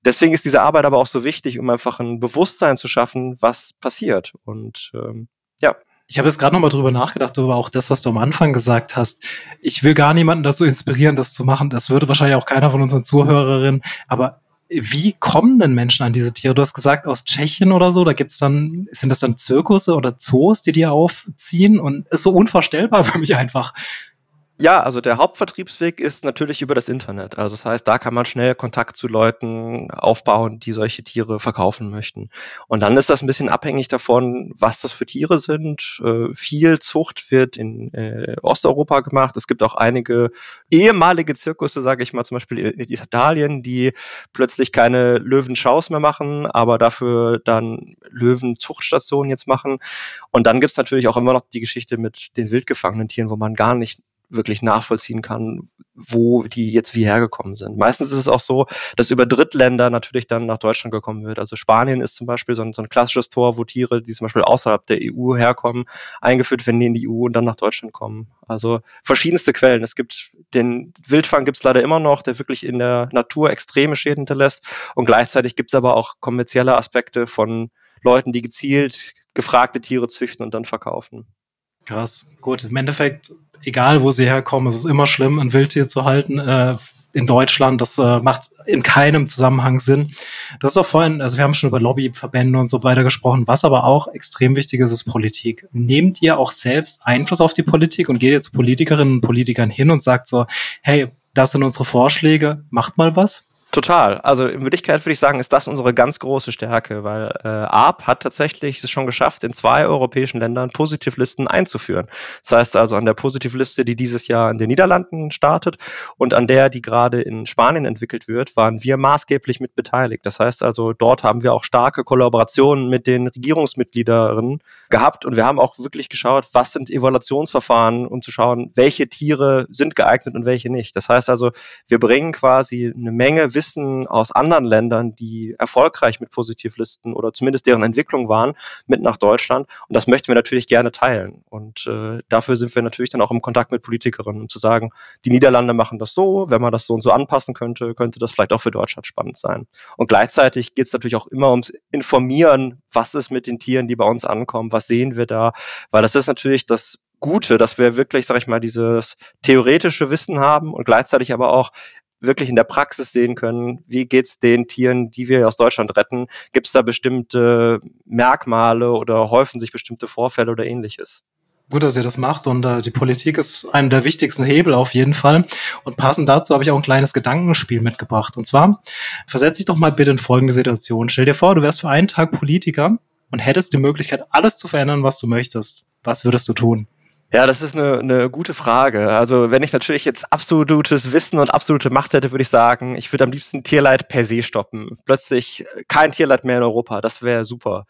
deswegen ist diese Arbeit aber auch so wichtig, um einfach ein Bewusstsein zu schaffen, was passiert. Und ähm, ja. Ich habe jetzt gerade noch mal drüber nachgedacht, aber auch das, was du am Anfang gesagt hast. Ich will gar niemanden dazu inspirieren, das zu machen. Das würde wahrscheinlich auch keiner von unseren Zuhörerinnen. Aber wie kommen denn Menschen an diese Tiere? Du hast gesagt, aus Tschechien oder so, da gibt's dann, sind das dann Zirkusse oder Zoos, die die aufziehen? Und ist so unvorstellbar für mich einfach. Ja, also der Hauptvertriebsweg ist natürlich über das Internet. Also das heißt, da kann man schnell Kontakt zu Leuten aufbauen, die solche Tiere verkaufen möchten. Und dann ist das ein bisschen abhängig davon, was das für Tiere sind. Äh, viel Zucht wird in äh, Osteuropa gemacht. Es gibt auch einige ehemalige Zirkusse, sage ich mal, zum Beispiel in Italien, die plötzlich keine Löwenschaus mehr machen, aber dafür dann Löwenzuchtstationen jetzt machen. Und dann gibt's natürlich auch immer noch die Geschichte mit den wildgefangenen Tieren, wo man gar nicht wirklich nachvollziehen kann, wo die jetzt wie hergekommen sind. Meistens ist es auch so, dass über Drittländer natürlich dann nach Deutschland gekommen wird. Also Spanien ist zum Beispiel so ein, so ein klassisches Tor, wo Tiere, die zum Beispiel außerhalb der EU herkommen, eingeführt werden in die EU und dann nach Deutschland kommen. Also verschiedenste Quellen. Es gibt den Wildfang gibt es leider immer noch, der wirklich in der Natur extreme Schäden hinterlässt. Und gleichzeitig gibt es aber auch kommerzielle Aspekte von Leuten, die gezielt gefragte Tiere züchten und dann verkaufen. Krass. Gut, im Endeffekt, egal wo sie herkommen, es ist immer schlimm, ein Wildtier zu halten. Äh, in Deutschland, das äh, macht in keinem Zusammenhang Sinn. Du hast auch vorhin, also wir haben schon über Lobbyverbände und so weiter gesprochen, was aber auch extrem wichtig ist, ist Politik. Nehmt ihr auch selbst Einfluss auf die Politik und geht zu Politikerinnen und Politikern hin und sagt so, hey, das sind unsere Vorschläge, macht mal was? Total. Also in Wirklichkeit würde ich sagen, ist das unsere ganz große Stärke, weil äh, ARP hat tatsächlich es schon geschafft, in zwei europäischen Ländern Positivlisten einzuführen. Das heißt also an der Positivliste, die dieses Jahr in den Niederlanden startet und an der, die gerade in Spanien entwickelt wird, waren wir maßgeblich mit beteiligt. Das heißt also, dort haben wir auch starke Kollaborationen mit den Regierungsmitgliederinnen gehabt und wir haben auch wirklich geschaut, was sind Evaluationsverfahren, um zu schauen, welche Tiere sind geeignet und welche nicht. Das heißt also, wir bringen quasi eine Menge aus anderen Ländern, die erfolgreich mit Positivlisten oder zumindest deren Entwicklung waren, mit nach Deutschland. Und das möchten wir natürlich gerne teilen. Und äh, dafür sind wir natürlich dann auch im Kontakt mit Politikerinnen, um zu sagen, die Niederlande machen das so, wenn man das so und so anpassen könnte, könnte das vielleicht auch für Deutschland spannend sein. Und gleichzeitig geht es natürlich auch immer ums Informieren, was ist mit den Tieren, die bei uns ankommen, was sehen wir da, weil das ist natürlich das Gute, dass wir wirklich, sag ich mal, dieses theoretische Wissen haben und gleichzeitig aber auch wirklich in der Praxis sehen können, wie geht's den Tieren, die wir aus Deutschland retten? Gibt es da bestimmte Merkmale oder häufen sich bestimmte Vorfälle oder ähnliches? Gut, dass ihr das macht und äh, die Politik ist einer der wichtigsten Hebel auf jeden Fall. Und passend dazu habe ich auch ein kleines Gedankenspiel mitgebracht. Und zwar, versetz dich doch mal bitte in folgende Situation. Stell dir vor, du wärst für einen Tag Politiker und hättest die Möglichkeit, alles zu verändern, was du möchtest. Was würdest du tun? Ja, das ist eine, eine gute Frage. Also wenn ich natürlich jetzt absolutes Wissen und absolute Macht hätte, würde ich sagen, ich würde am liebsten Tierleid per se stoppen. Plötzlich kein Tierleid mehr in Europa. Das wäre super.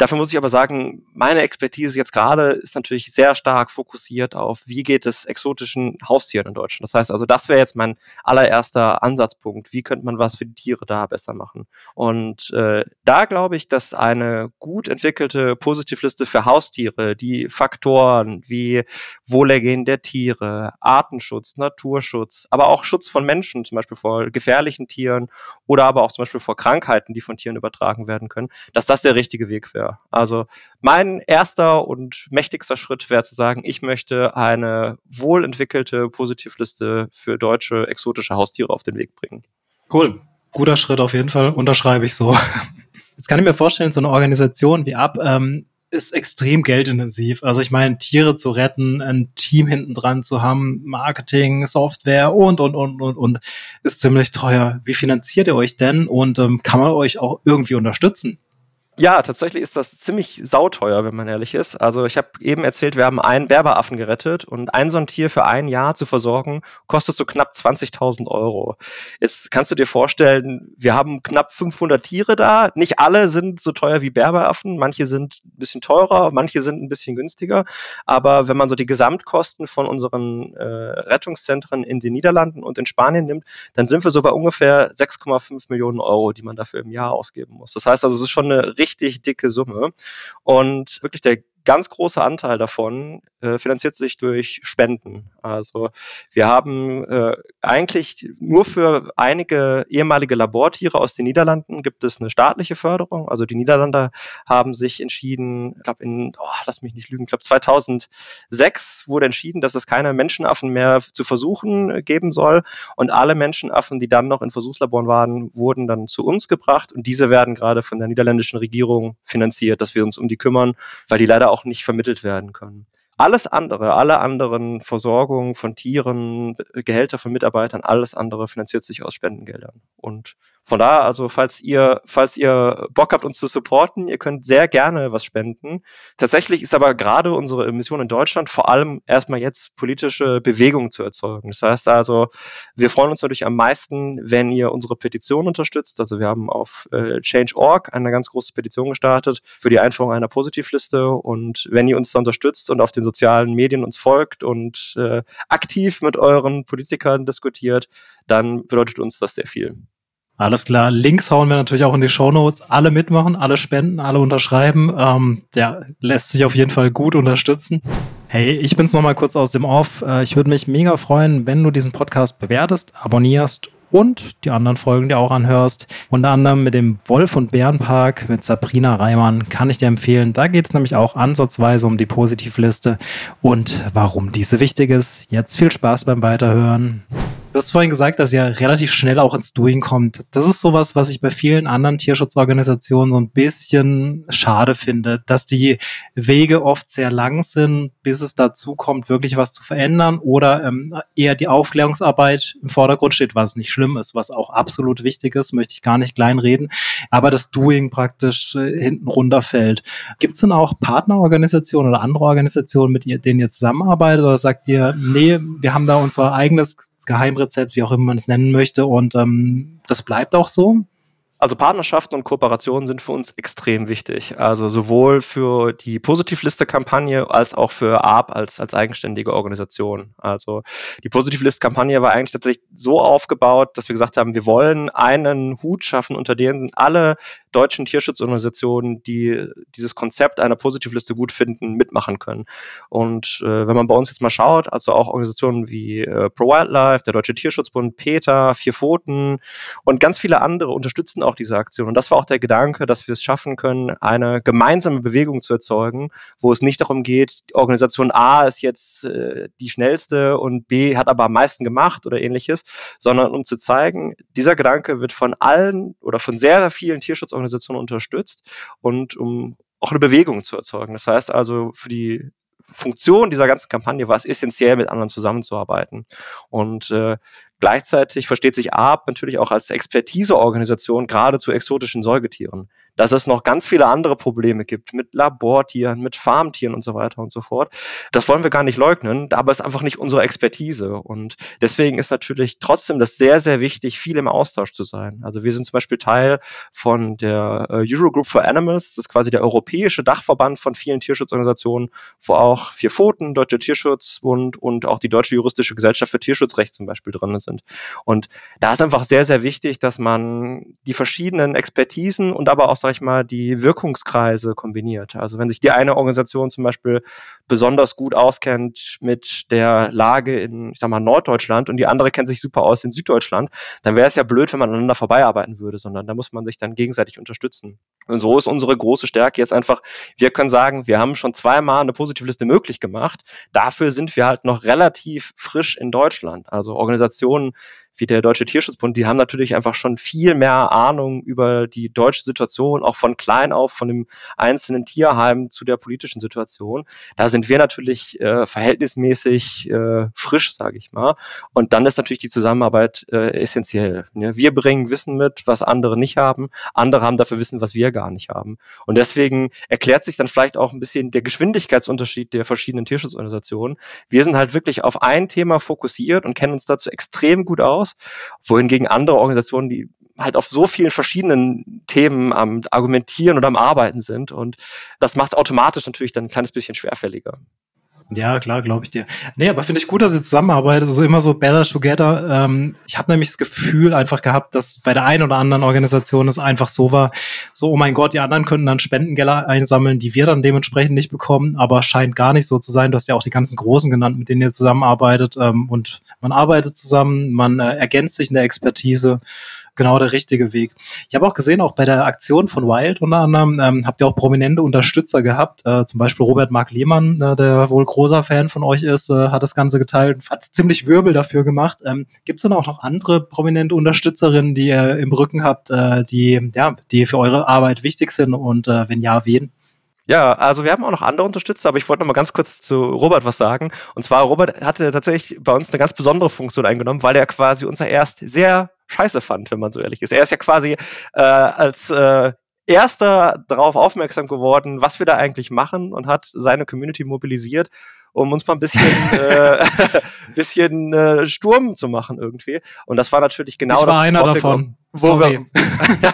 Dafür muss ich aber sagen, meine Expertise jetzt gerade ist natürlich sehr stark fokussiert auf, wie geht es exotischen Haustieren in Deutschland. Das heißt also, das wäre jetzt mein allererster Ansatzpunkt. Wie könnte man was für die Tiere da besser machen? Und äh, da glaube ich, dass eine gut entwickelte Positivliste für Haustiere, die Faktoren wie Wohlergehen der Tiere, Artenschutz, Naturschutz, aber auch Schutz von Menschen, zum Beispiel vor gefährlichen Tieren oder aber auch zum Beispiel vor Krankheiten, die von Tieren übertragen werden können, dass das der richtige Weg wäre. Also mein erster und mächtigster Schritt wäre zu sagen, ich möchte eine wohlentwickelte Positivliste für deutsche exotische Haustiere auf den Weg bringen. Cool. Guter Schritt auf jeden Fall, unterschreibe ich so. Jetzt kann ich mir vorstellen, so eine Organisation wie Ab ähm, ist extrem geldintensiv. Also ich meine, Tiere zu retten, ein Team hinten dran zu haben, Marketing, Software und, und, und, und, und, ist ziemlich teuer. Wie finanziert ihr euch denn und ähm, kann man euch auch irgendwie unterstützen? Ja, tatsächlich ist das ziemlich sauteuer, wenn man ehrlich ist. Also ich habe eben erzählt, wir haben einen Berberaffen gerettet und ein so ein Tier für ein Jahr zu versorgen, kostet so knapp 20.000 Euro. Jetzt kannst du dir vorstellen, wir haben knapp 500 Tiere da. Nicht alle sind so teuer wie Berberaffen. Manche sind ein bisschen teurer, manche sind ein bisschen günstiger. Aber wenn man so die Gesamtkosten von unseren äh, Rettungszentren in den Niederlanden und in Spanien nimmt, dann sind wir so bei ungefähr 6,5 Millionen Euro, die man dafür im Jahr ausgeben muss. Das heißt also, es ist schon eine richtig richtig dicke Summe. Und wirklich der ganz große Anteil davon äh, finanziert sich durch Spenden. Also wir haben äh, eigentlich nur für einige ehemalige Labortiere aus den Niederlanden gibt es eine staatliche Förderung. Also die Niederländer haben sich entschieden, ich glaube in, oh, lass mich nicht lügen, ich glaube 2006 wurde entschieden, dass es keine Menschenaffen mehr zu versuchen äh, geben soll. Und alle Menschenaffen, die dann noch in Versuchslaboren waren, wurden dann zu uns gebracht. Und diese werden gerade von der niederländischen Regierung finanziert, dass wir uns um die kümmern, weil die leider auch nicht vermittelt werden können. Alles andere, alle anderen Versorgungen von Tieren, Gehälter von Mitarbeitern, alles andere finanziert sich aus Spendengeldern. Und von daher, also falls ihr, falls ihr Bock habt, uns zu supporten, ihr könnt sehr gerne was spenden. Tatsächlich ist aber gerade unsere Mission in Deutschland vor allem erstmal jetzt politische Bewegung zu erzeugen. Das heißt also, wir freuen uns natürlich am meisten, wenn ihr unsere Petition unterstützt. Also wir haben auf äh, Change.org eine ganz große Petition gestartet für die Einführung einer Positivliste. Und wenn ihr uns da unterstützt und auf den sozialen Medien uns folgt und äh, aktiv mit euren Politikern diskutiert, dann bedeutet uns das sehr viel. Alles klar. Links hauen wir natürlich auch in die Show Notes. Alle mitmachen, alle spenden, alle unterschreiben. Ähm, der lässt sich auf jeden Fall gut unterstützen. Hey, ich bin's nochmal kurz aus dem Off. Äh, ich würde mich mega freuen, wenn du diesen Podcast bewertest, abonnierst und die anderen Folgen dir auch anhörst. Unter anderem mit dem Wolf- und Bärenpark mit Sabrina Reimann kann ich dir empfehlen. Da geht es nämlich auch ansatzweise um die Positivliste und warum diese wichtig ist. Jetzt viel Spaß beim Weiterhören. Du hast vorhin gesagt, dass ihr relativ schnell auch ins Doing kommt. Das ist sowas, was ich bei vielen anderen Tierschutzorganisationen so ein bisschen schade finde, dass die Wege oft sehr lang sind, bis es dazu kommt, wirklich was zu verändern oder ähm, eher die Aufklärungsarbeit im Vordergrund steht, was nicht schlimm ist, was auch absolut wichtig ist, möchte ich gar nicht kleinreden, aber das Doing praktisch äh, hinten runterfällt. Gibt es denn auch Partnerorganisationen oder andere Organisationen, mit denen ihr zusammenarbeitet oder sagt ihr, nee, wir haben da unser eigenes Geheimrezept, wie auch immer man es nennen möchte. Und ähm, das bleibt auch so. Also Partnerschaften und Kooperationen sind für uns extrem wichtig. Also sowohl für die Positivliste-Kampagne als auch für ARP als, als eigenständige Organisation. Also die Positivlist-Kampagne war eigentlich tatsächlich so aufgebaut, dass wir gesagt haben, wir wollen einen Hut schaffen, unter dem alle deutschen Tierschutzorganisationen, die dieses Konzept einer Positivliste gut finden, mitmachen können. Und äh, wenn man bei uns jetzt mal schaut, also auch Organisationen wie äh, Pro Wildlife, der Deutsche Tierschutzbund, PETA, Vier Pfoten und ganz viele andere unterstützen diese Aktion. Und das war auch der Gedanke, dass wir es schaffen können, eine gemeinsame Bewegung zu erzeugen, wo es nicht darum geht, Organisation A ist jetzt äh, die schnellste und B hat aber am meisten gemacht oder ähnliches, sondern um zu zeigen, dieser Gedanke wird von allen oder von sehr vielen Tierschutzorganisationen Organisation unterstützt und um auch eine Bewegung zu erzeugen. Das heißt also, für die Funktion dieser ganzen Kampagne war es essentiell, mit anderen zusammenzuarbeiten. Und äh, gleichzeitig versteht sich ARP natürlich auch als Expertiseorganisation gerade zu exotischen Säugetieren dass es noch ganz viele andere Probleme gibt mit Labortieren, mit Farmtieren und so weiter und so fort. Das wollen wir gar nicht leugnen, aber es ist einfach nicht unsere Expertise. Und deswegen ist natürlich trotzdem das sehr, sehr wichtig, viel im Austausch zu sein. Also wir sind zum Beispiel Teil von der äh, Eurogroup for Animals, das ist quasi der europäische Dachverband von vielen Tierschutzorganisationen, wo auch Vier Pfoten, Deutsche Tierschutzbund und auch die Deutsche Juristische Gesellschaft für Tierschutzrecht zum Beispiel drin sind. Und da ist einfach sehr, sehr wichtig, dass man die verschiedenen Expertisen und aber auch, sag ich mal, die Wirkungskreise kombiniert. Also wenn sich die eine Organisation zum Beispiel besonders gut auskennt mit der Lage in, ich sag mal, Norddeutschland und die andere kennt sich super aus in Süddeutschland, dann wäre es ja blöd, wenn man aneinander vorbeiarbeiten würde, sondern da muss man sich dann gegenseitig unterstützen. Und so ist unsere große Stärke jetzt einfach, wir können sagen, wir haben schon zweimal eine Positivliste möglich gemacht. Dafür sind wir halt noch relativ frisch in Deutschland. Also Organisationen wie der Deutsche Tierschutzbund, die haben natürlich einfach schon viel mehr Ahnung über die deutsche Situation, auch von klein auf, von dem einzelnen Tierheim zu der politischen Situation. Da sind wir natürlich äh, verhältnismäßig äh, frisch, sage ich mal. Und dann ist natürlich die Zusammenarbeit äh, essentiell. Ne? Wir bringen Wissen mit, was andere nicht haben. Andere haben dafür Wissen, was wir gar nicht haben. Und deswegen erklärt sich dann vielleicht auch ein bisschen der Geschwindigkeitsunterschied der verschiedenen Tierschutzorganisationen. Wir sind halt wirklich auf ein Thema fokussiert und kennen uns dazu extrem gut aus aus, wohingegen andere Organisationen, die halt auf so vielen verschiedenen Themen am Argumentieren oder am Arbeiten sind. Und das macht es automatisch natürlich dann ein kleines bisschen schwerfälliger. Ja, klar, glaube ich dir. Nee, aber finde ich gut, dass ihr zusammenarbeitet, also immer so better together. Ähm, ich habe nämlich das Gefühl einfach gehabt, dass bei der einen oder anderen Organisation es einfach so war, so, oh mein Gott, die anderen könnten dann Spendengelder einsammeln, die wir dann dementsprechend nicht bekommen, aber scheint gar nicht so zu sein. Du hast ja auch die ganzen Großen genannt, mit denen ihr zusammenarbeitet ähm, und man arbeitet zusammen, man äh, ergänzt sich in der Expertise genau der richtige Weg. Ich habe auch gesehen, auch bei der Aktion von Wild unter anderem, ähm, habt ihr auch prominente Unterstützer gehabt. Äh, zum Beispiel Robert Mark Lehmann, äh, der wohl großer Fan von euch ist, äh, hat das Ganze geteilt, hat ziemlich Wirbel dafür gemacht. Ähm, Gibt es dann auch noch andere prominente Unterstützerinnen, die ihr im Rücken habt, äh, die, ja, die für eure Arbeit wichtig sind und äh, wenn ja, wen? Ja, also wir haben auch noch andere Unterstützer, aber ich wollte noch mal ganz kurz zu Robert was sagen. Und zwar, Robert hatte tatsächlich bei uns eine ganz besondere Funktion eingenommen, weil er quasi unser erst sehr scheiße fand, wenn man so ehrlich ist. Er ist ja quasi äh, als äh, erster darauf aufmerksam geworden, was wir da eigentlich machen und hat seine Community mobilisiert um uns mal ein bisschen, äh, bisschen äh, Sturm zu machen irgendwie. Und das war natürlich genau ich war das. einer davon. Sorry. Wir,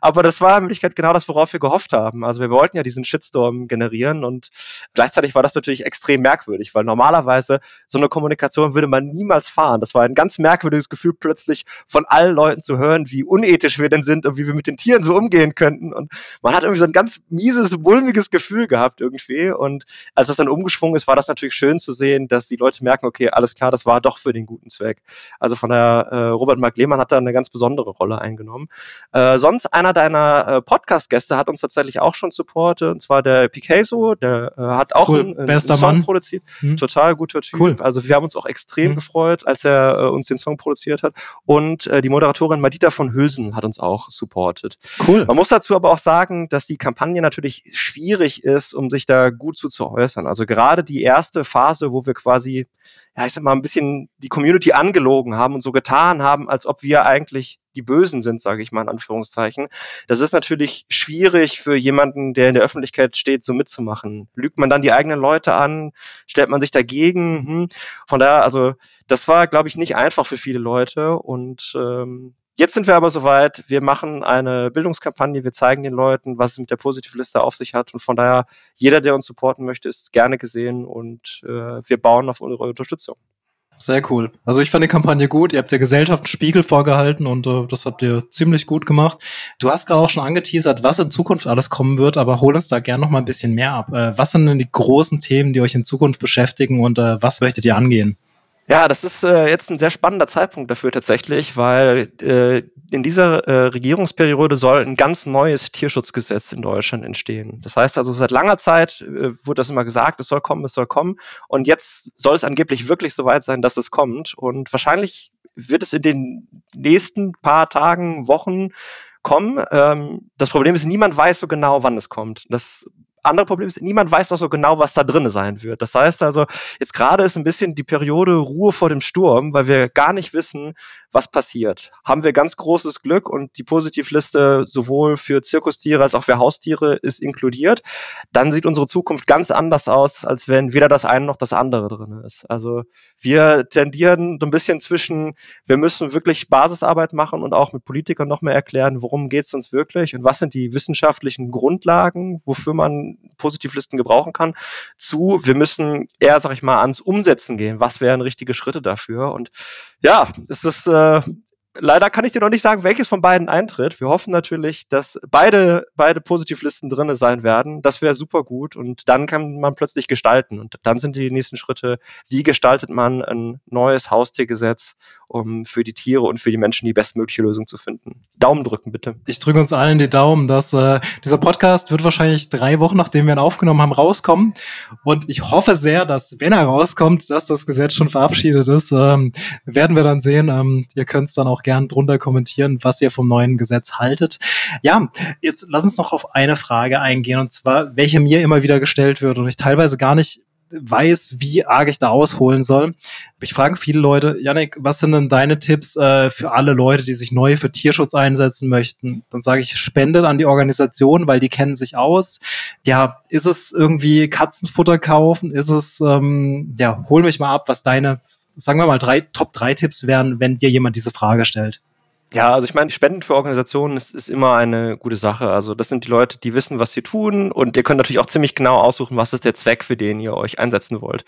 aber das war in Wirklichkeit genau das, worauf wir gehofft haben. Also wir wollten ja diesen Shitstorm generieren und gleichzeitig war das natürlich extrem merkwürdig, weil normalerweise so eine Kommunikation würde man niemals fahren. Das war ein ganz merkwürdiges Gefühl, plötzlich von allen Leuten zu hören, wie unethisch wir denn sind und wie wir mit den Tieren so umgehen könnten. Und man hat irgendwie so ein ganz mieses, mulmiges Gefühl gehabt irgendwie. Und als das dann umgeschwungen ist, war das natürlich schön zu sehen, dass die Leute merken, okay, alles klar, das war doch für den guten Zweck. Also von der äh, Robert Mark Lehmann hat da eine ganz besondere Rolle Rolle eingenommen. Äh, sonst einer deiner äh, Podcast-Gäste hat uns tatsächlich auch schon supportet, und zwar der Picasso, der äh, hat auch cool. einen, einen Song Mann. produziert. Hm. Total guter Typ. Cool. Also wir haben uns auch extrem Hm. gefreut, als er äh, uns den Song produziert hat. Und äh, die Moderatorin Madita von Hülsen hat uns auch supportet. Cool. Man muss dazu aber auch sagen, dass die Kampagne natürlich schwierig ist, um sich da gut zu, zu äußern. Also gerade die erste Phase, wo wir quasi, ja, ich sag mal, ein bisschen die Community angelogen haben und so getan haben, als ob wir eigentlich die Bösen sind, sage ich mal in Anführungszeichen. Das ist natürlich schwierig für jemanden, der in der Öffentlichkeit steht, so mitzumachen. Lügt man dann die eigenen Leute an? Stellt man sich dagegen? Hm. Von daher, also das war, glaube ich, nicht einfach für viele Leute und ähm, Jetzt sind wir aber soweit. Wir machen eine Bildungskampagne. Wir zeigen den Leuten, was es mit der Positivliste auf sich hat. Und von daher, jeder, der uns supporten möchte, ist gerne gesehen und äh, wir bauen auf eure Unterstützung. Sehr cool. Also ich fand die Kampagne gut. Ihr habt der Gesellschaft einen Spiegel vorgehalten und äh, das habt ihr ziemlich gut gemacht. Du hast gerade auch schon angeteasert, was in Zukunft alles kommen wird, aber hol uns da gerne noch mal ein bisschen mehr ab. Äh, was sind denn die großen Themen, die euch in Zukunft beschäftigen und äh, was möchtet ihr angehen? Ja, das ist äh, jetzt ein sehr spannender Zeitpunkt dafür tatsächlich, weil äh, in dieser äh, Regierungsperiode soll ein ganz neues Tierschutzgesetz in Deutschland entstehen. Das heißt also, seit langer Zeit äh, wurde das immer gesagt, es soll kommen, es soll kommen. Und jetzt soll es angeblich wirklich soweit sein, dass es kommt. Und wahrscheinlich wird es in den nächsten paar Tagen, Wochen kommen. Ähm, das Problem ist, niemand weiß so genau, wann es kommt. Das andere Problem ist, niemand weiß noch so genau, was da drin sein wird. Das heißt also, jetzt gerade ist ein bisschen die Periode Ruhe vor dem Sturm, weil wir gar nicht wissen, was passiert. Haben wir ganz großes Glück und die Positivliste sowohl für Zirkustiere als auch für Haustiere ist inkludiert, dann sieht unsere Zukunft ganz anders aus, als wenn weder das eine noch das andere drin ist. Also wir tendieren so ein bisschen zwischen, wir müssen wirklich Basisarbeit machen und auch mit Politikern noch mehr erklären, worum geht es uns wirklich und was sind die wissenschaftlichen Grundlagen, wofür man Positivlisten gebrauchen kann, zu, wir müssen eher, sag ich mal, ans Umsetzen gehen. Was wären richtige Schritte dafür? Und ja, es ist äh, leider kann ich dir noch nicht sagen, welches von beiden eintritt. Wir hoffen natürlich, dass beide, beide Positivlisten drinne sein werden. Das wäre super gut. Und dann kann man plötzlich gestalten. Und dann sind die nächsten Schritte, wie gestaltet man ein neues Haustiergesetz, um für die Tiere und für die Menschen die bestmögliche Lösung zu finden. Daumen drücken, bitte. Ich drücke uns allen die Daumen, dass äh, dieser Podcast wird wahrscheinlich drei Wochen, nachdem wir ihn aufgenommen haben, rauskommen. Und ich hoffe sehr, dass, wenn er rauskommt, dass das Gesetz schon verabschiedet ist. Ähm, werden wir dann sehen. Ähm, ihr könnt es dann auch gern drunter kommentieren, was ihr vom neuen Gesetz haltet. Ja, jetzt lass uns noch auf eine Frage eingehen, und zwar, welche mir immer wieder gestellt wird und ich teilweise gar nicht weiß, wie arg ich da ausholen soll. Ich frage viele Leute, Janik, was sind denn deine Tipps äh, für alle Leute, die sich neu für Tierschutz einsetzen möchten? Dann sage ich, spendet an die Organisation, weil die kennen sich aus. Ja, ist es irgendwie Katzenfutter kaufen? Ist es, ähm, ja, hol mich mal ab, was deine, sagen wir mal, drei Top drei Tipps wären, wenn dir jemand diese Frage stellt. Ja, also ich meine, Spenden für Organisationen ist, ist immer eine gute Sache. Also das sind die Leute, die wissen, was sie tun und ihr könnt natürlich auch ziemlich genau aussuchen, was ist der Zweck, für den ihr euch einsetzen wollt.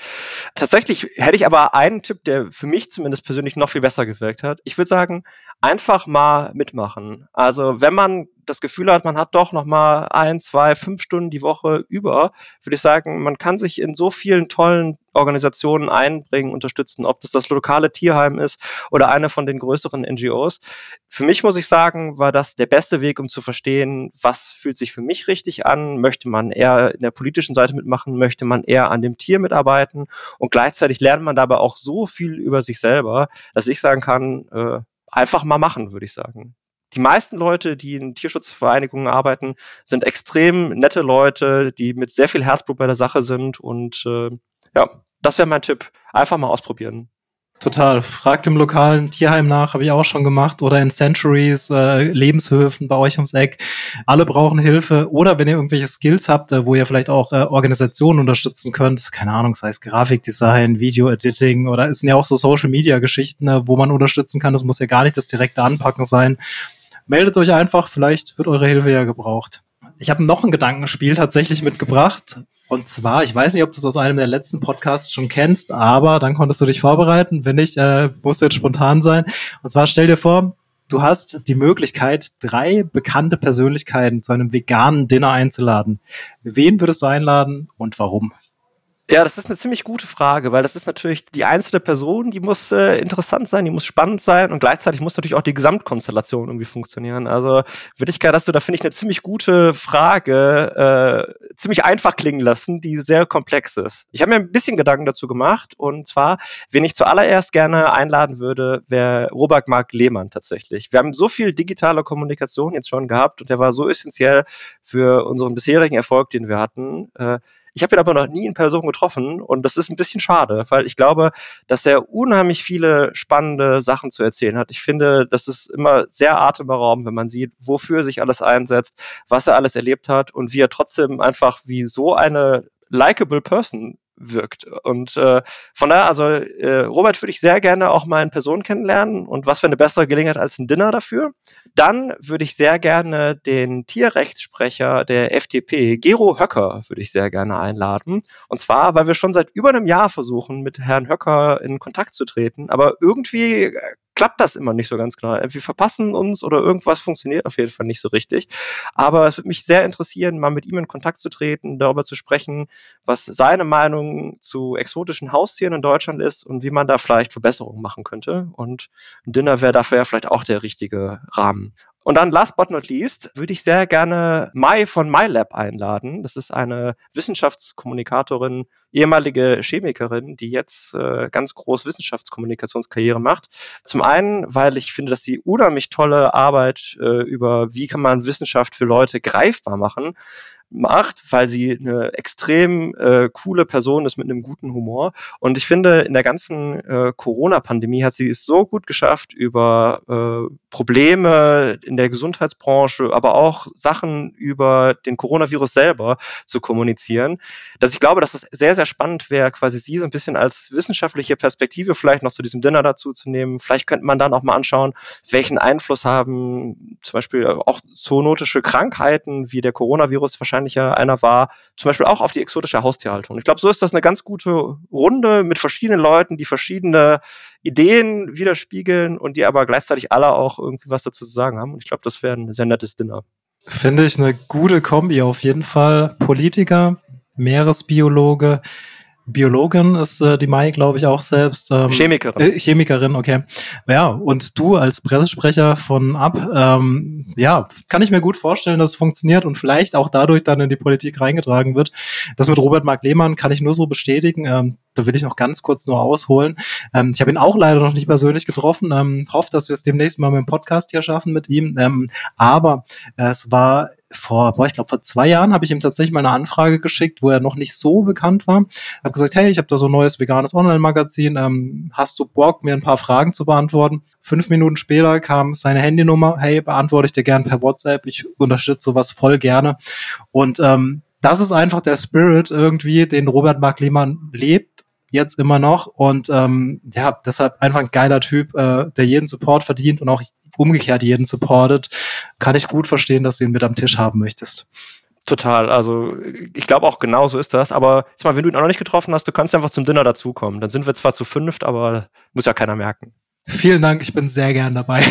Tatsächlich hätte ich aber einen Tipp, der für mich zumindest persönlich noch viel besser gewirkt hat. Ich würde sagen, einfach mal mitmachen. Also wenn man das Gefühl hat, man hat doch noch mal ein, zwei, fünf Stunden die Woche über, würde ich sagen, man kann sich in so vielen tollen Organisationen einbringen, unterstützen, ob das das lokale Tierheim ist oder eine von den größeren NGOs. Für mich muss ich sagen, war das der beste Weg, um zu verstehen, was fühlt sich für mich richtig an, möchte man eher in der politischen Seite mitmachen, möchte man eher an dem Tier mitarbeiten und gleichzeitig lernt man dabei auch so viel über sich selber, dass ich sagen kann, äh, einfach mal machen, würde ich sagen die meisten Leute, die in Tierschutzvereinigungen arbeiten, sind extrem nette Leute, die mit sehr viel Herzblut bei der Sache sind. Und äh, ja, das wäre mein Tipp. Einfach mal ausprobieren. Total. Fragt im lokalen Tierheim nach, habe ich auch schon gemacht. Oder in Centuries, äh, Lebenshöfen bei euch ums Eck. Alle brauchen Hilfe. Oder wenn ihr irgendwelche Skills habt, äh, wo ihr vielleicht auch äh, Organisationen unterstützen könnt, keine Ahnung, sei es Grafikdesign, Video-Editing oder es sind ja auch so Social-Media-Geschichten, äh, wo man unterstützen kann. Das muss ja gar nicht das direkte Anpacken sein. Meldet euch einfach, vielleicht wird eure Hilfe ja gebraucht. Ich habe noch ein Gedankenspiel tatsächlich mitgebracht. Und zwar, ich weiß nicht, ob du es aus einem der letzten Podcasts schon kennst, aber dann konntest du dich vorbereiten. Wenn nicht, äh, musst du jetzt spontan sein. Und zwar stell dir vor, du hast die Möglichkeit, drei bekannte Persönlichkeiten zu einem veganen Dinner einzuladen. Wen würdest du einladen und warum? Ja, das ist eine ziemlich gute Frage, weil das ist natürlich die einzelne Person, die muss äh, interessant sein, die muss spannend sein und gleichzeitig muss natürlich auch die Gesamtkonstellation irgendwie funktionieren. Also Wirklichkeit hast du da, finde ich, eine ziemlich gute Frage, äh, ziemlich einfach klingen lassen, die sehr komplex ist. Ich habe mir ein bisschen Gedanken dazu gemacht und zwar, wen ich zuallererst gerne einladen würde, wäre Robert Mark Lehmann tatsächlich. Wir haben so viel digitale Kommunikation jetzt schon gehabt und der war so essentiell für unseren bisherigen Erfolg, den wir hatten. Äh, ich habe ihn aber noch nie in Person getroffen und das ist ein bisschen schade, weil ich glaube, dass er unheimlich viele spannende Sachen zu erzählen hat. Ich finde, das ist immer sehr atemberaubend, wenn man sieht, wofür sich alles einsetzt, was er alles erlebt hat und wie er trotzdem einfach wie so eine likable Person wirkt. Und äh, von daher, also äh, Robert würde ich sehr gerne auch mal in Person kennenlernen und was für eine bessere Gelegenheit als ein Dinner dafür. Dann würde ich sehr gerne den Tierrechtssprecher der FDP, Gero Höcker, würde ich sehr gerne einladen. Und zwar, weil wir schon seit über einem Jahr versuchen, mit Herrn Höcker in Kontakt zu treten, aber irgendwie klappt das immer nicht so ganz genau. Wir verpassen uns oder irgendwas funktioniert auf jeden Fall nicht so richtig. Aber es würde mich sehr interessieren, mal mit ihm in Kontakt zu treten, darüber zu sprechen, was seine Meinung zu exotischen Haustieren in Deutschland ist und wie man da vielleicht Verbesserungen machen könnte. Und ein Dinner wäre dafür vielleicht auch der richtige Rahmen. Und dann last but not least würde ich sehr gerne Mai von MyLab einladen. Das ist eine Wissenschaftskommunikatorin, ehemalige Chemikerin, die jetzt äh, ganz groß Wissenschaftskommunikationskarriere macht. Zum einen, weil ich finde, dass sie unheimlich tolle Arbeit äh, über wie kann man Wissenschaft für Leute greifbar machen macht, weil sie eine extrem äh, coole Person ist mit einem guten Humor. Und ich finde, in der ganzen äh, Corona-Pandemie hat sie es so gut geschafft, über äh, Probleme in der Gesundheitsbranche, aber auch Sachen über den Coronavirus selber zu kommunizieren, dass ich glaube, dass es sehr, sehr spannend wäre, quasi sie so ein bisschen als wissenschaftliche Perspektive vielleicht noch zu diesem Dinner dazu zu nehmen. Vielleicht könnte man dann auch mal anschauen, welchen Einfluss haben zum Beispiel auch zoonotische Krankheiten wie der Coronavirus wahrscheinlich wahrscheinlich einer war, zum Beispiel auch auf die exotische Haustierhaltung. Ich glaube, so ist das eine ganz gute Runde mit verschiedenen Leuten, die verschiedene Ideen widerspiegeln und die aber gleichzeitig alle auch irgendwie was dazu zu sagen haben. Und ich glaube, das wäre ein sehr nettes Dinner. Finde ich eine gute Kombi auf jeden Fall. Politiker, Meeresbiologe, Biologin ist äh, die Mai, glaube ich, auch selbst. Ähm, Chemikerin. Äh, Chemikerin, okay. Ja, und du als Pressesprecher von Ab, ähm, ja, kann ich mir gut vorstellen, dass es funktioniert und vielleicht auch dadurch dann in die Politik reingetragen wird. Das mit Robert Mark Lehmann kann ich nur so bestätigen. Ähm, da will ich noch ganz kurz nur ausholen. Ähm, ich habe ihn auch leider noch nicht persönlich getroffen. Ähm, hoffe, dass wir es demnächst mal mit dem Podcast hier schaffen mit ihm. Ähm, aber äh, es war vor, boah, ich glaube, vor zwei Jahren habe ich ihm tatsächlich mal eine Anfrage geschickt, wo er noch nicht so bekannt war. Habe gesagt, hey, ich habe da so ein neues veganes Online-Magazin. Ähm, hast du Bock, mir ein paar Fragen zu beantworten? Fünf Minuten später kam seine Handynummer. Hey, beantworte ich dir gern per WhatsApp. Ich unterstütze sowas voll gerne. Und ähm, das ist einfach der Spirit irgendwie, den Robert Mark Lehmann lebt jetzt immer noch und ähm, ja, deshalb einfach ein geiler Typ, äh, der jeden Support verdient und auch umgekehrt jeden supportet, kann ich gut verstehen, dass du ihn mit am Tisch haben möchtest. Total, also ich glaube auch genau so ist das, aber jetzt mal, wenn du ihn auch noch nicht getroffen hast, du kannst einfach zum Dinner dazukommen. Dann sind wir zwar zu fünft, aber muss ja keiner merken. Vielen Dank, ich bin sehr gern dabei.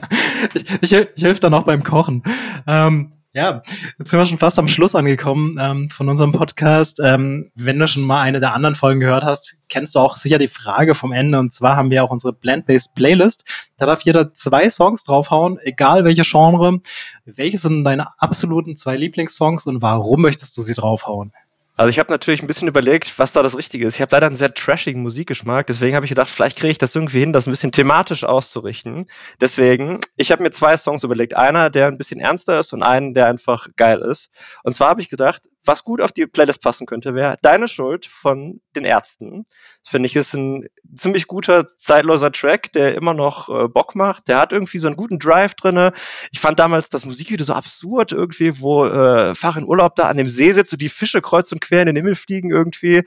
ich, ich, ich helfe dann auch beim Kochen. Ähm, ja, jetzt sind wir schon fast am Schluss angekommen ähm, von unserem Podcast. Ähm, wenn du schon mal eine der anderen Folgen gehört hast, kennst du auch sicher die Frage vom Ende. Und zwar haben wir auch unsere Blend-Based Playlist. Da darf jeder zwei Songs draufhauen, egal welche Genre. Welche sind deine absoluten zwei Lieblingssongs und warum möchtest du sie draufhauen? Also ich habe natürlich ein bisschen überlegt, was da das Richtige ist. Ich habe leider einen sehr trashigen Musikgeschmack, deswegen habe ich gedacht, vielleicht kriege ich das irgendwie hin, das ein bisschen thematisch auszurichten. Deswegen, ich habe mir zwei Songs überlegt. Einer, der ein bisschen ernster ist und einen, der einfach geil ist. Und zwar habe ich gedacht, was gut auf die Playlist passen könnte, wäre Deine Schuld von den Ärzten. Das finde ich ist ein ziemlich guter, zeitloser Track, der immer noch äh, Bock macht. Der hat irgendwie so einen guten Drive drinne. Ich fand damals das Musikvideo so absurd irgendwie, wo äh, Fach in Urlaub da an dem See sitzt und die Fische kreuz und quer in den Himmel fliegen irgendwie.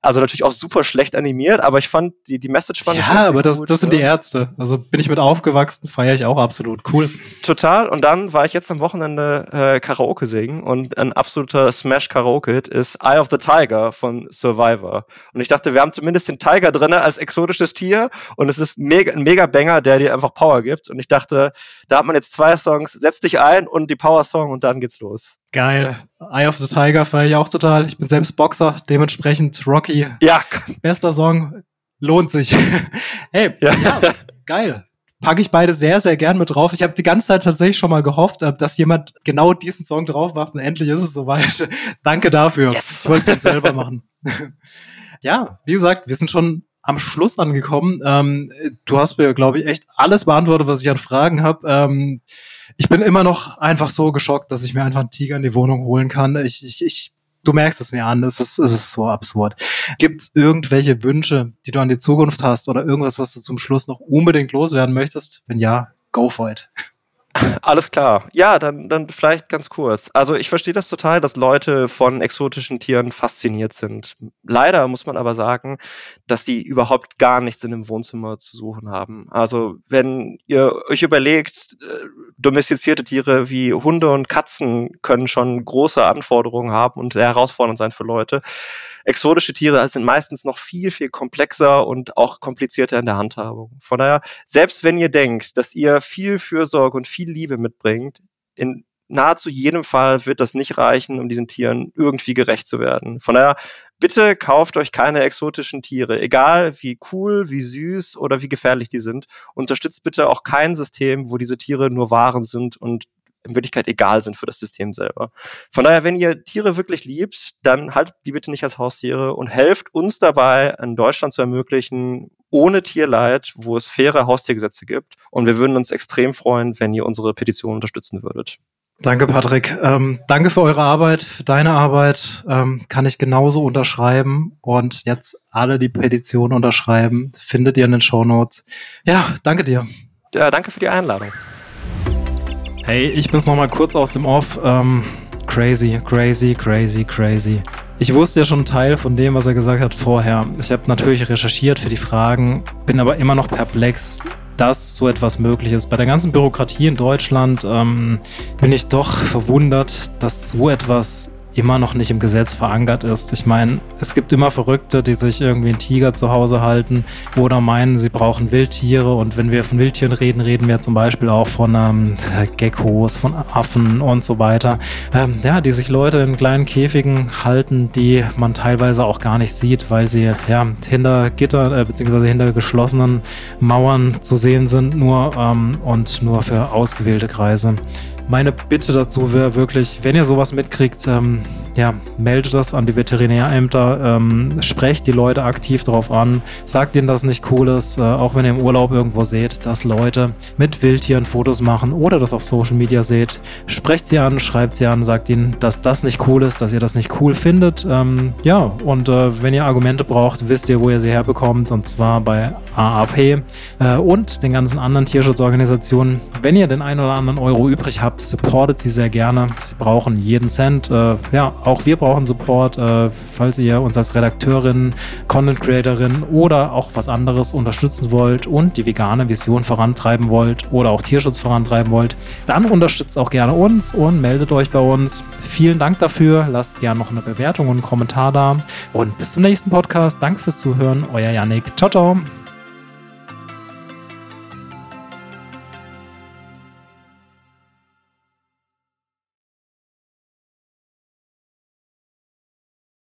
Also natürlich auch super schlecht animiert, aber ich fand die, die Message fand Ja, aber das, gut, das sind die Ärzte. Also bin ich mit aufgewachsen, feiere ich auch absolut. Cool. Total. Und dann war ich jetzt am Wochenende äh, Karaoke singen und ein absoluter Smash Smash Karaoke ist Eye of the Tiger von Survivor. Und ich dachte, wir haben zumindest den Tiger drin als exotisches Tier und es ist mega, ein mega Banger, der dir einfach Power gibt. Und ich dachte, da hat man jetzt zwei Songs, setz dich ein und die Power Song und dann geht's los. Geil. Eye of the Tiger feiere ich auch total. Ich bin selbst Boxer, dementsprechend Rocky. Ja. Bester Song. Lohnt sich. hey, ja. ja, geil packe ich beide sehr, sehr gern mit drauf. Ich habe die ganze Zeit tatsächlich schon mal gehofft, äh, dass jemand genau diesen Song drauf macht und endlich ist es soweit. Danke dafür. Yes. Ich wollte es nicht selber machen. ja, wie gesagt, wir sind schon am Schluss angekommen. Ähm, du hast mir, glaube ich, echt alles beantwortet, was ich an Fragen habe. Ähm, ich bin immer noch einfach so geschockt, dass ich mir einfach einen Tiger in die Wohnung holen kann. Ich, ich, ich du merkst es mir an, es ist, es ist so absurd. Gibt es irgendwelche Wünsche, die du an die Zukunft hast oder irgendwas, was du zum Schluss noch unbedingt loswerden möchtest? Wenn ja, go for it. Alles klar. Ja, dann, dann vielleicht ganz kurz. Also ich verstehe das total, dass Leute von exotischen Tieren fasziniert sind. Leider muss man aber sagen, dass die überhaupt gar nichts in dem Wohnzimmer zu suchen haben. Also wenn ihr euch überlegt, äh, domestizierte Tiere wie Hunde und Katzen können schon große Anforderungen haben und sehr herausfordernd sein für Leute exotische Tiere sind meistens noch viel, viel komplexer und auch komplizierter in der Handhabung. Von daher, selbst wenn ihr denkt, dass ihr viel Fürsorge und viel Liebe mitbringt, in nahezu jedem Fall wird das nicht reichen, um diesen Tieren irgendwie gerecht zu werden. Von daher, bitte kauft euch keine exotischen Tiere, egal wie cool, wie süß oder wie gefährlich die sind. Unterstützt bitte auch kein System, wo diese Tiere nur Waren sind und in Wirklichkeit egal sind für das System selber. Von daher, wenn ihr Tiere wirklich liebt, dann haltet die bitte nicht als Haustiere und helft uns dabei, in Deutschland zu ermöglichen, ohne Tierleid, wo es faire Haustiergesetze gibt. Und wir würden uns extrem freuen, wenn ihr unsere Petition unterstützen würdet. Danke, Patrick. Ähm, danke für eure Arbeit, für deine Arbeit. Ähm, kann ich genauso unterschreiben. Und jetzt alle die Petition unterschreiben, findet ihr in den Show Notes. Ja, danke dir. Ja, danke für die Einladung. Hey, ich bin's nochmal kurz aus dem Off. Ähm, crazy, crazy, crazy, crazy. Ich wusste ja schon einen Teil von dem, was er gesagt hat vorher. Ich habe natürlich recherchiert für die Fragen, bin aber immer noch perplex, dass so etwas möglich ist. Bei der ganzen Bürokratie in Deutschland ähm, bin ich doch verwundert, dass so etwas immer noch nicht im Gesetz verankert ist. Ich meine, es gibt immer Verrückte, die sich irgendwie einen Tiger zu Hause halten oder meinen, sie brauchen Wildtiere. Und wenn wir von Wildtieren reden, reden wir zum Beispiel auch von ähm, Geckos, von Affen und so weiter. Ähm, ja, die sich Leute in kleinen Käfigen halten, die man teilweise auch gar nicht sieht, weil sie ja hinter Gitter äh, bzw. hinter geschlossenen Mauern zu sehen sind, nur ähm, und nur für ausgewählte Kreise. Meine Bitte dazu wäre wirklich, wenn ihr sowas mitkriegt, ähm, ja, meldet das an die Veterinärämter, ähm, sprecht die Leute aktiv darauf an, sagt ihnen, dass nicht cool ist, äh, auch wenn ihr im Urlaub irgendwo seht, dass Leute mit Wildtieren Fotos machen oder das auf Social Media seht. Sprecht sie an, schreibt sie an, sagt ihnen, dass das nicht cool ist, dass ihr das nicht cool findet. Ähm, ja, und äh, wenn ihr Argumente braucht, wisst ihr, wo ihr sie herbekommt, und zwar bei AAP äh, und den ganzen anderen Tierschutzorganisationen. Wenn ihr den einen oder anderen Euro übrig habt, supportet sie sehr gerne. Sie brauchen jeden Cent. Äh, ja, auch wir brauchen Support. Äh, falls ihr uns als Redakteurin, Content Creatorin oder auch was anderes unterstützen wollt und die vegane Vision vorantreiben wollt oder auch Tierschutz vorantreiben wollt, dann unterstützt auch gerne uns und meldet euch bei uns. Vielen Dank dafür. Lasst gerne noch eine Bewertung und einen Kommentar da. Und bis zum nächsten Podcast. Danke fürs Zuhören. Euer Yannick. Ciao, ciao.